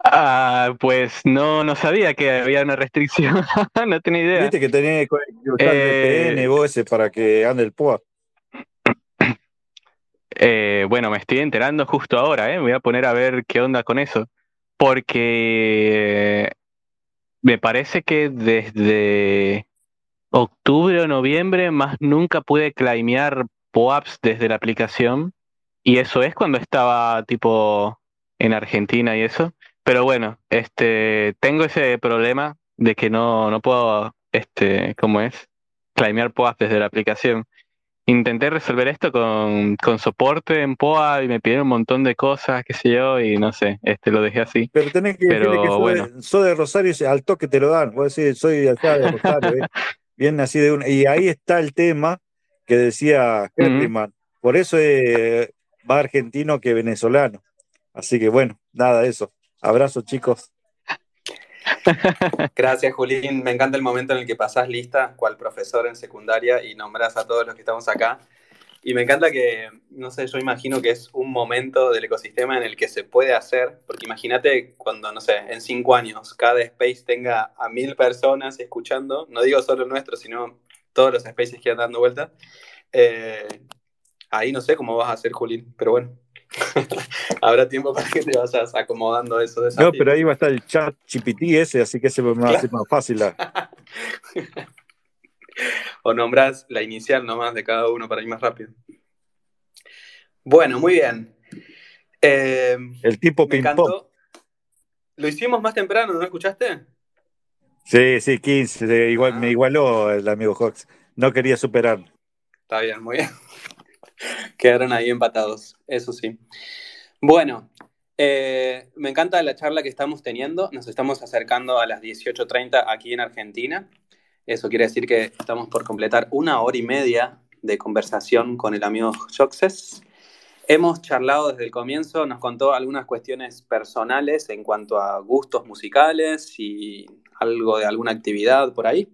Ah, pues no, no sabía que había una restricción, [LAUGHS] no tenía idea. Viste que tenés que usar eh, VPN vos ese para que ande el POA. [CLEARS THROAT] Eh, bueno, me estoy enterando justo ahora, ¿eh? Me voy a poner a ver qué onda con eso. Porque me parece que desde octubre o noviembre, más nunca pude claimear POAPs desde la aplicación. Y eso es cuando estaba tipo en Argentina y eso. Pero bueno, este, tengo ese problema de que no, no puedo, este, ¿cómo es? Claimear POAPs desde la aplicación. Intenté resolver esto con, con soporte en POA y me pidieron un montón de cosas, qué sé yo, y no sé, este lo dejé así. Pero tenés que decirle que bueno. soy, de Rosario y al toque te lo dan. A decir, soy acá de Rosario. [LAUGHS] ¿eh? Bien así de una. Y ahí está el tema que decía Herriman. Por eso es más argentino que venezolano. Así que bueno, nada de eso. Abrazo, chicos. [LAUGHS] Gracias, Julín. Me encanta el momento en el que pasás lista, cual profesor en secundaria, y nombrás a todos los que estamos acá. Y me encanta que, no sé, yo imagino que es un momento del ecosistema en el que se puede hacer, porque imagínate cuando, no sé, en cinco años cada space tenga a mil personas escuchando, no digo solo el nuestro, sino todos los spaces que andan dando vuelta. Eh, ahí no sé cómo vas a hacer, Julín, pero bueno. [LAUGHS] Habrá tiempo para que te vayas acomodando eso. De no, pero ahí va a estar el chat GPT ese, así que se me va a hacer más fácil. [LAUGHS] [LAUGHS] o nombras la inicial nomás de cada uno para ir más rápido. Bueno, muy bien. Eh, el tipo ping pong. Lo hicimos más temprano, ¿no escuchaste? Sí, sí, 15. Igual, Me ah. igualó el amigo Hawks. No quería superar. Está bien, muy bien. [LAUGHS] Quedaron ahí empatados, eso sí. Bueno, eh, me encanta la charla que estamos teniendo. Nos estamos acercando a las 18.30 aquí en Argentina. Eso quiere decir que estamos por completar una hora y media de conversación con el amigo Joxes. Hemos charlado desde el comienzo, nos contó algunas cuestiones personales en cuanto a gustos musicales y algo de alguna actividad por ahí.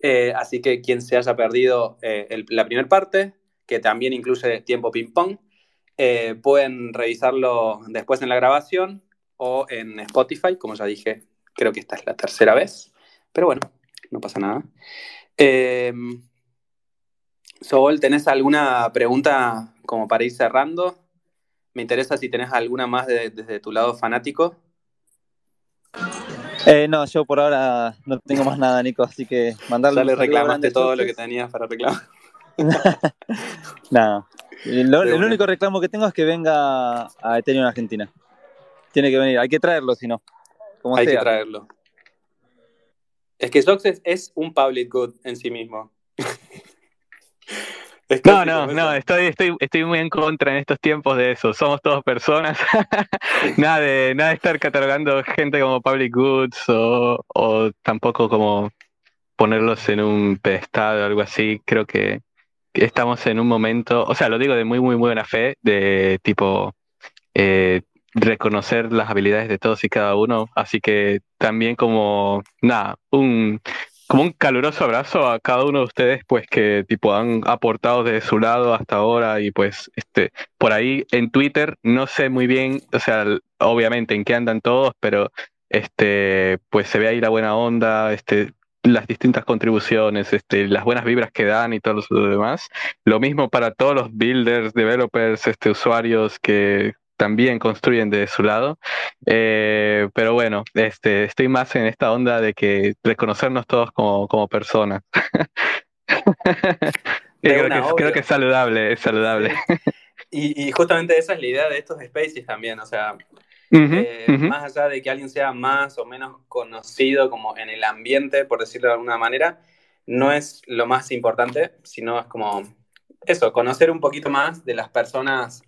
Eh, así que quien se haya perdido eh, la primera parte, que también incluye tiempo ping-pong, eh, pueden revisarlo después en la grabación o en Spotify, como ya dije, creo que esta es la tercera vez. Pero bueno, no pasa nada. Eh, Sobol, ¿tenés alguna pregunta como para ir cerrando? Me interesa si tenés alguna más desde tu lado fanático. Eh, no, yo por ahora no tengo más nada, Nico, así que mandarle. Ya le reclamaste todo lo que tenías para reclamar. [LAUGHS] [LAUGHS] no, el, único reclamo que tengo es que venga a Ethereum en Argentina. Tiene que venir, hay que traerlo si no. hay que traerlo. Es que Success es un public good en sí mismo. [LAUGHS] no, no, no, estoy, estoy, estoy muy en contra en estos tiempos de eso. Somos todos personas. [LAUGHS] nada, de, nada de estar catalogando gente como public goods o, o tampoco como ponerlos en un pedestal o algo así. Creo que estamos en un momento, o sea, lo digo de muy, muy, muy buena fe, de tipo, eh, reconocer las habilidades de todos y cada uno. Así que también como, nada, un, como un caluroso abrazo a cada uno de ustedes, pues que tipo han aportado desde su lado hasta ahora y pues este, por ahí en Twitter no sé muy bien, o sea, obviamente en qué andan todos, pero este, pues se ve ahí la buena onda, este, las distintas contribuciones, este, las buenas vibras que dan y todo lo demás. Lo mismo para todos los builders, developers, este, usuarios que también construyen de su lado. Eh, pero bueno, este, estoy más en esta onda de que reconocernos todos como, como personas. [LAUGHS] creo, que, es saludable, es saludable. [LAUGHS] Y, justamente esa es la idea de estos spaces también, o sea, eh, más allá de que alguien sea más o menos conocido como en el ambiente, por decirlo de alguna manera, no es lo más importante, sino es como eso, conocer un poquito más de las personas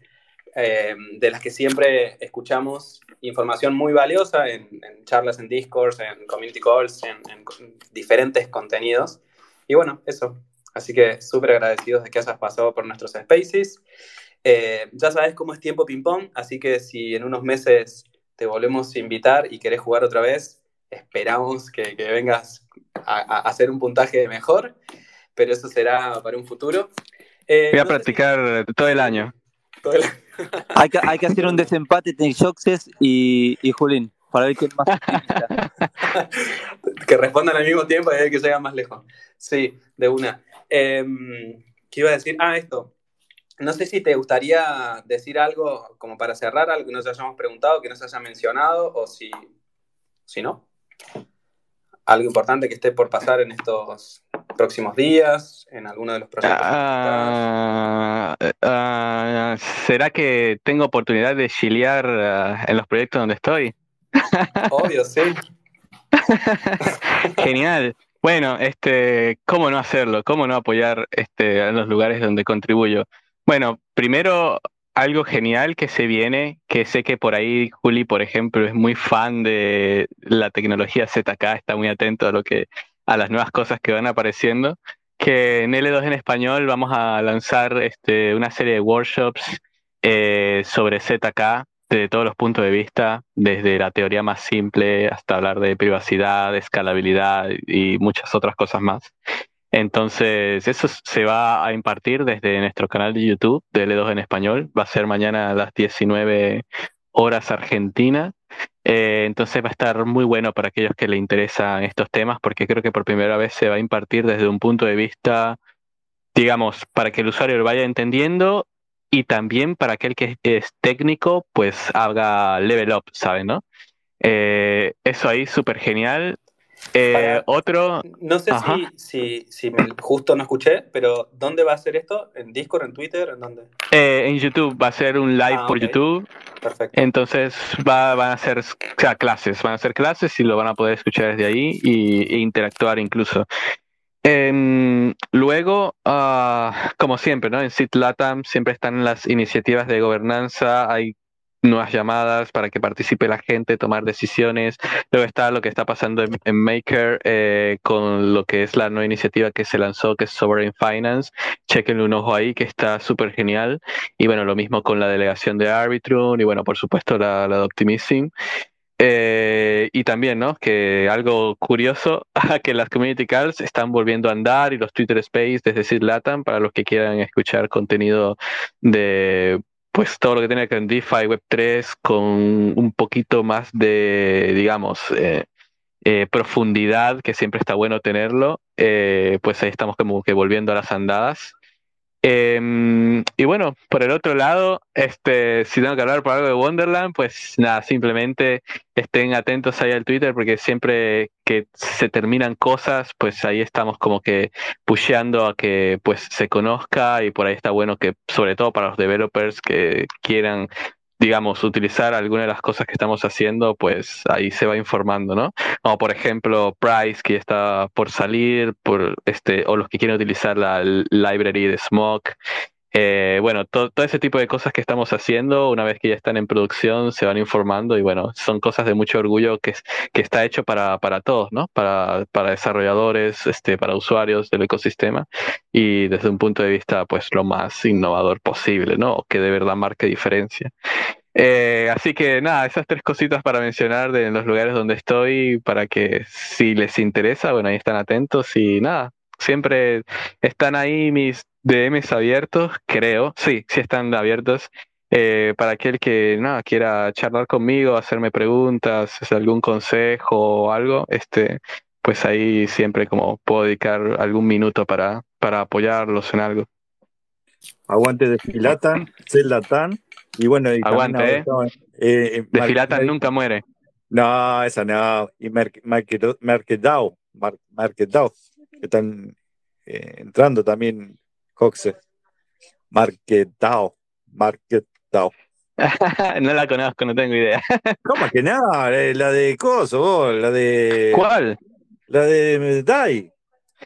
eh, de las que siempre escuchamos información muy valiosa en, charlas en Discord, en community calls, en, diferentes contenidos. Y bueno, eso. Así que súper agradecidos de que hayas pasado por nuestros spaces. Eh, ya sabes cómo es tiempo ping-pong, así que si en unos meses te volvemos a invitar y querés jugar otra vez, esperamos que, vengas a, hacer un puntaje mejor, pero eso será para un futuro. Eh, Voy a practicar todo el año. Todo el año hay, que, hay que hacer un desempate entre Joxes y, y Julín para ver quién más. [LAUGHS] que respondan al mismo tiempo y ver que llega más lejos. Sí, de una. Em, ¿Qué iba a decir? Ah, esto. No sé si te gustaría decir algo como para cerrar, algo que nos hayamos preguntado, que nos haya mencionado, o si, si no. Algo importante que esté por pasar en estos próximos días, en alguno de los proyectos. Ah, ah, ¿Será que tengo oportunidad de chilear ah, en los proyectos donde estoy? Obvio, sí. [LAUGHS] Genial. Bueno, este, ¿cómo no hacerlo? ¿Cómo no apoyar este, en los lugares donde contribuyo? Bueno, primero algo genial que se viene, que sé que por ahí Juli, por ejemplo, es muy fan de la tecnología ZK, está muy atento a lo que a las nuevas cosas que van apareciendo, que en L2 en español vamos a lanzar este, una serie de workshops eh, sobre ZK de todos los puntos de vista, desde la teoría más simple hasta hablar de privacidad, escalabilidad y muchas otras cosas más. Entonces, eso se va a impartir desde nuestro canal de YouTube de L2 en español. Va a ser mañana a las 19 horas Argentina. Eh, entonces va a estar muy bueno para aquellos que le interesan estos temas, porque creo que por primera vez se va a impartir desde un punto de vista, digamos, para que el usuario lo vaya entendiendo y también para aquel que es técnico, pues haga level up, ¿saben? ¿no? Eh, eso ahí súper genial. Eh, otro. No sé si, si, me, justo no escuché, pero ¿dónde va a ser esto? ¿En Discord, en Twitter? ¿En dónde? Eh, en YouTube, va a ser un live ah, por YouTube. Perfecto. Entonces va, van a ser clases, van a ser clases y lo van a poder escuchar desde ahí y, e interactuar incluso. Em, luego, ah, como siempre, ¿no? En SIT-LATAM siempre están las iniciativas de gobernanza, hay nuevas llamadas para que participe la gente, tomar decisiones. Luego está lo que está pasando en, Maker eh, con lo que es la nueva iniciativa que se lanzó, que es Sovereign Finance. Chequenle un ojo ahí, que está súper genial. Y bueno, lo mismo con la delegación de Arbitrum y bueno, por supuesto la, de Optimism. Eh, y también, ¿no? Que algo curioso, [LAUGHS] que las community calls están volviendo a andar y los Twitter Space, es decir, LATAM, para los que quieran escuchar contenido de pues todo lo que tiene que ver con DeFi Web3 con un poquito más de, digamos, eh, eh, profundidad, que siempre está bueno tenerlo, eh, pues ahí estamos como que volviendo a las andadas. Em, y bueno, por el otro lado, este, si tengo que hablar por algo de Wonderland, pues nada, simplemente estén atentos ahí al Twitter porque siempre que se terminan cosas, pues ahí estamos como que pusheando a que pues se conozca y por ahí está bueno que sobre todo para los developers que quieran digamos, utilizar alguna de las cosas que estamos haciendo, pues ahí se va informando, ¿no? Como por ejemplo Price, que está por salir, por este, o los que quieren utilizar la library de Smoke. Eh, bueno, todo ese tipo de cosas que estamos haciendo, una vez que ya están en producción, se van informando y bueno, son cosas de mucho orgullo que, que está hecho para, para todos, ¿no? Para, para desarrolladores, este, para usuarios del ecosistema y desde un punto de vista, pues, lo más innovador posible, ¿no? Que de verdad marque diferencia. Eh, así que nada, esas tres cositas para mencionar de los lugares donde estoy, para que si les interesa, bueno, ahí están atentos y nada, siempre están ahí mis DMs abiertos, creo, sí, sí están abiertos. Eh, para aquel que nada, quiera charlar conmigo, hacerme preguntas, algún consejo o algo, este, pues ahí siempre como puedo dedicar algún minuto para, para apoyarlos en algo. Aguante de Filatan, [LAUGHS] Celatán, y bueno, y aguante, eh. eh, de Filatan nunca muere. No, esa no. Y Mercedao, Mercedao, que están eh, entrando también Coxe. Marketao, Marketao. [LAUGHS] no la conozco, no tengo idea. ¿Cómo que nada? La de Coso, la de. ¿Cuál? La de Dai.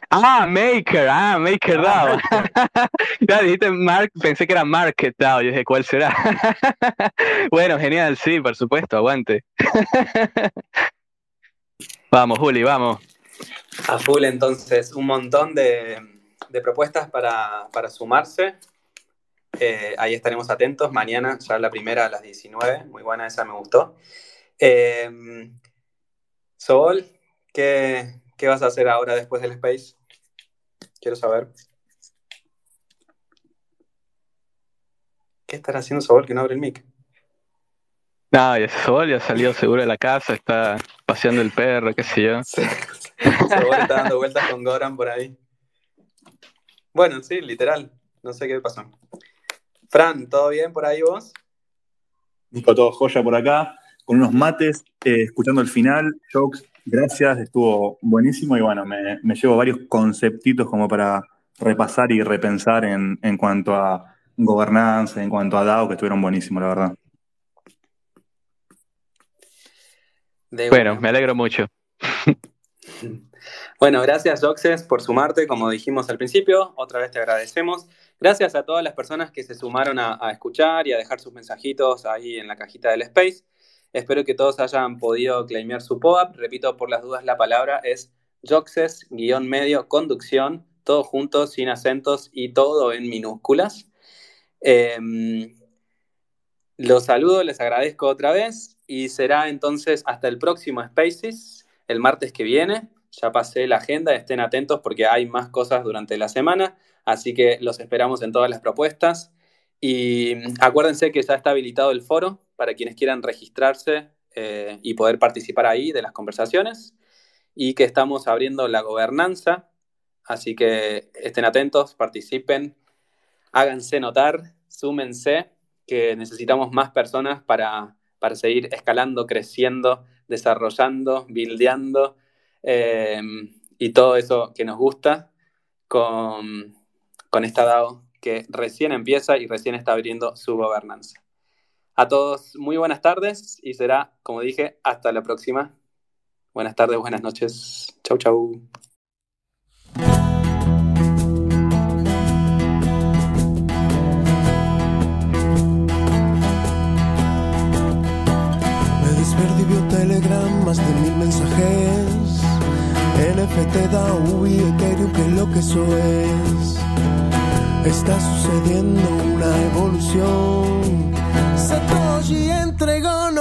Ah, Maker, ah, Maker DAO. [LAUGHS] ya dijiste Mark, pensé que era Market DAO. Yo dije, ¿cuál será? [LAUGHS] bueno, genial, sí, por supuesto, aguante. vamos, Juli, vamos. A full, entonces, un montón de, propuestas para, sumarse. Eh, ahí estaremos atentos. Mañana, ya la primera a las 19. Muy buena, esa me gustó. Eh, Sol, ¿qué, ¿Qué vas a hacer ahora después del Space? Quiero saber. ¿Qué estará haciendo Sobol que no abre el mic? No, ya Sobol ya salió seguro de la casa, está paseando el perro, qué sé yo. [LAUGHS] Sobol está dando vueltas con Goran por ahí. Bueno, sí, literal. No sé qué pasó. Fran, ¿todo bien por ahí vos? Nico, todo joya por acá, con unos mates, eh, escuchando el final, jokes Gracias, estuvo buenísimo y bueno, me, llevo varios conceptitos como para repasar y repensar en, cuanto a gobernanza, en cuanto a DAO, que estuvieron buenísimos, la verdad. bueno, me alegro mucho. Bueno, gracias Joxes por sumarte, como dijimos al principio, otra vez te agradecemos. Gracias a todas las personas que se sumaron a, escuchar y a dejar sus mensajitos ahí en la cajita del Space. Espero que todos hayan podido claimear su POAP. Repito, por las dudas, la palabra es Joxes, guion medio, conducción, todo junto, sin acentos y todo en minúsculas. Em, Los saludo, les agradezco otra vez y será entonces hasta el próximo Spaces, el martes que viene. Ya pasé la agenda, estén atentos porque hay más cosas durante la semana, así que los esperamos en todas las propuestas. Y acuérdense que ya está habilitado el foro para quienes quieran registrarse eh, y poder participar ahí de las conversaciones y que estamos abriendo la gobernanza, así que estén atentos, participen, háganse notar, súmense, que necesitamos más personas para, para seguir escalando, creciendo, desarrollando, buildeando eh, y todo eso que nos gusta con, con esta DAO que recién empieza y recién está abriendo su gobernanza. A todos, muy buenas tardes y será, como dije, hasta la próxima. Buenas tardes, buenas noches. Chau, chau. Más de mil mensajes. NFT, DAO y Ethereum, que lo que eso es. Está sucediendo una evolución. Satoshi entregó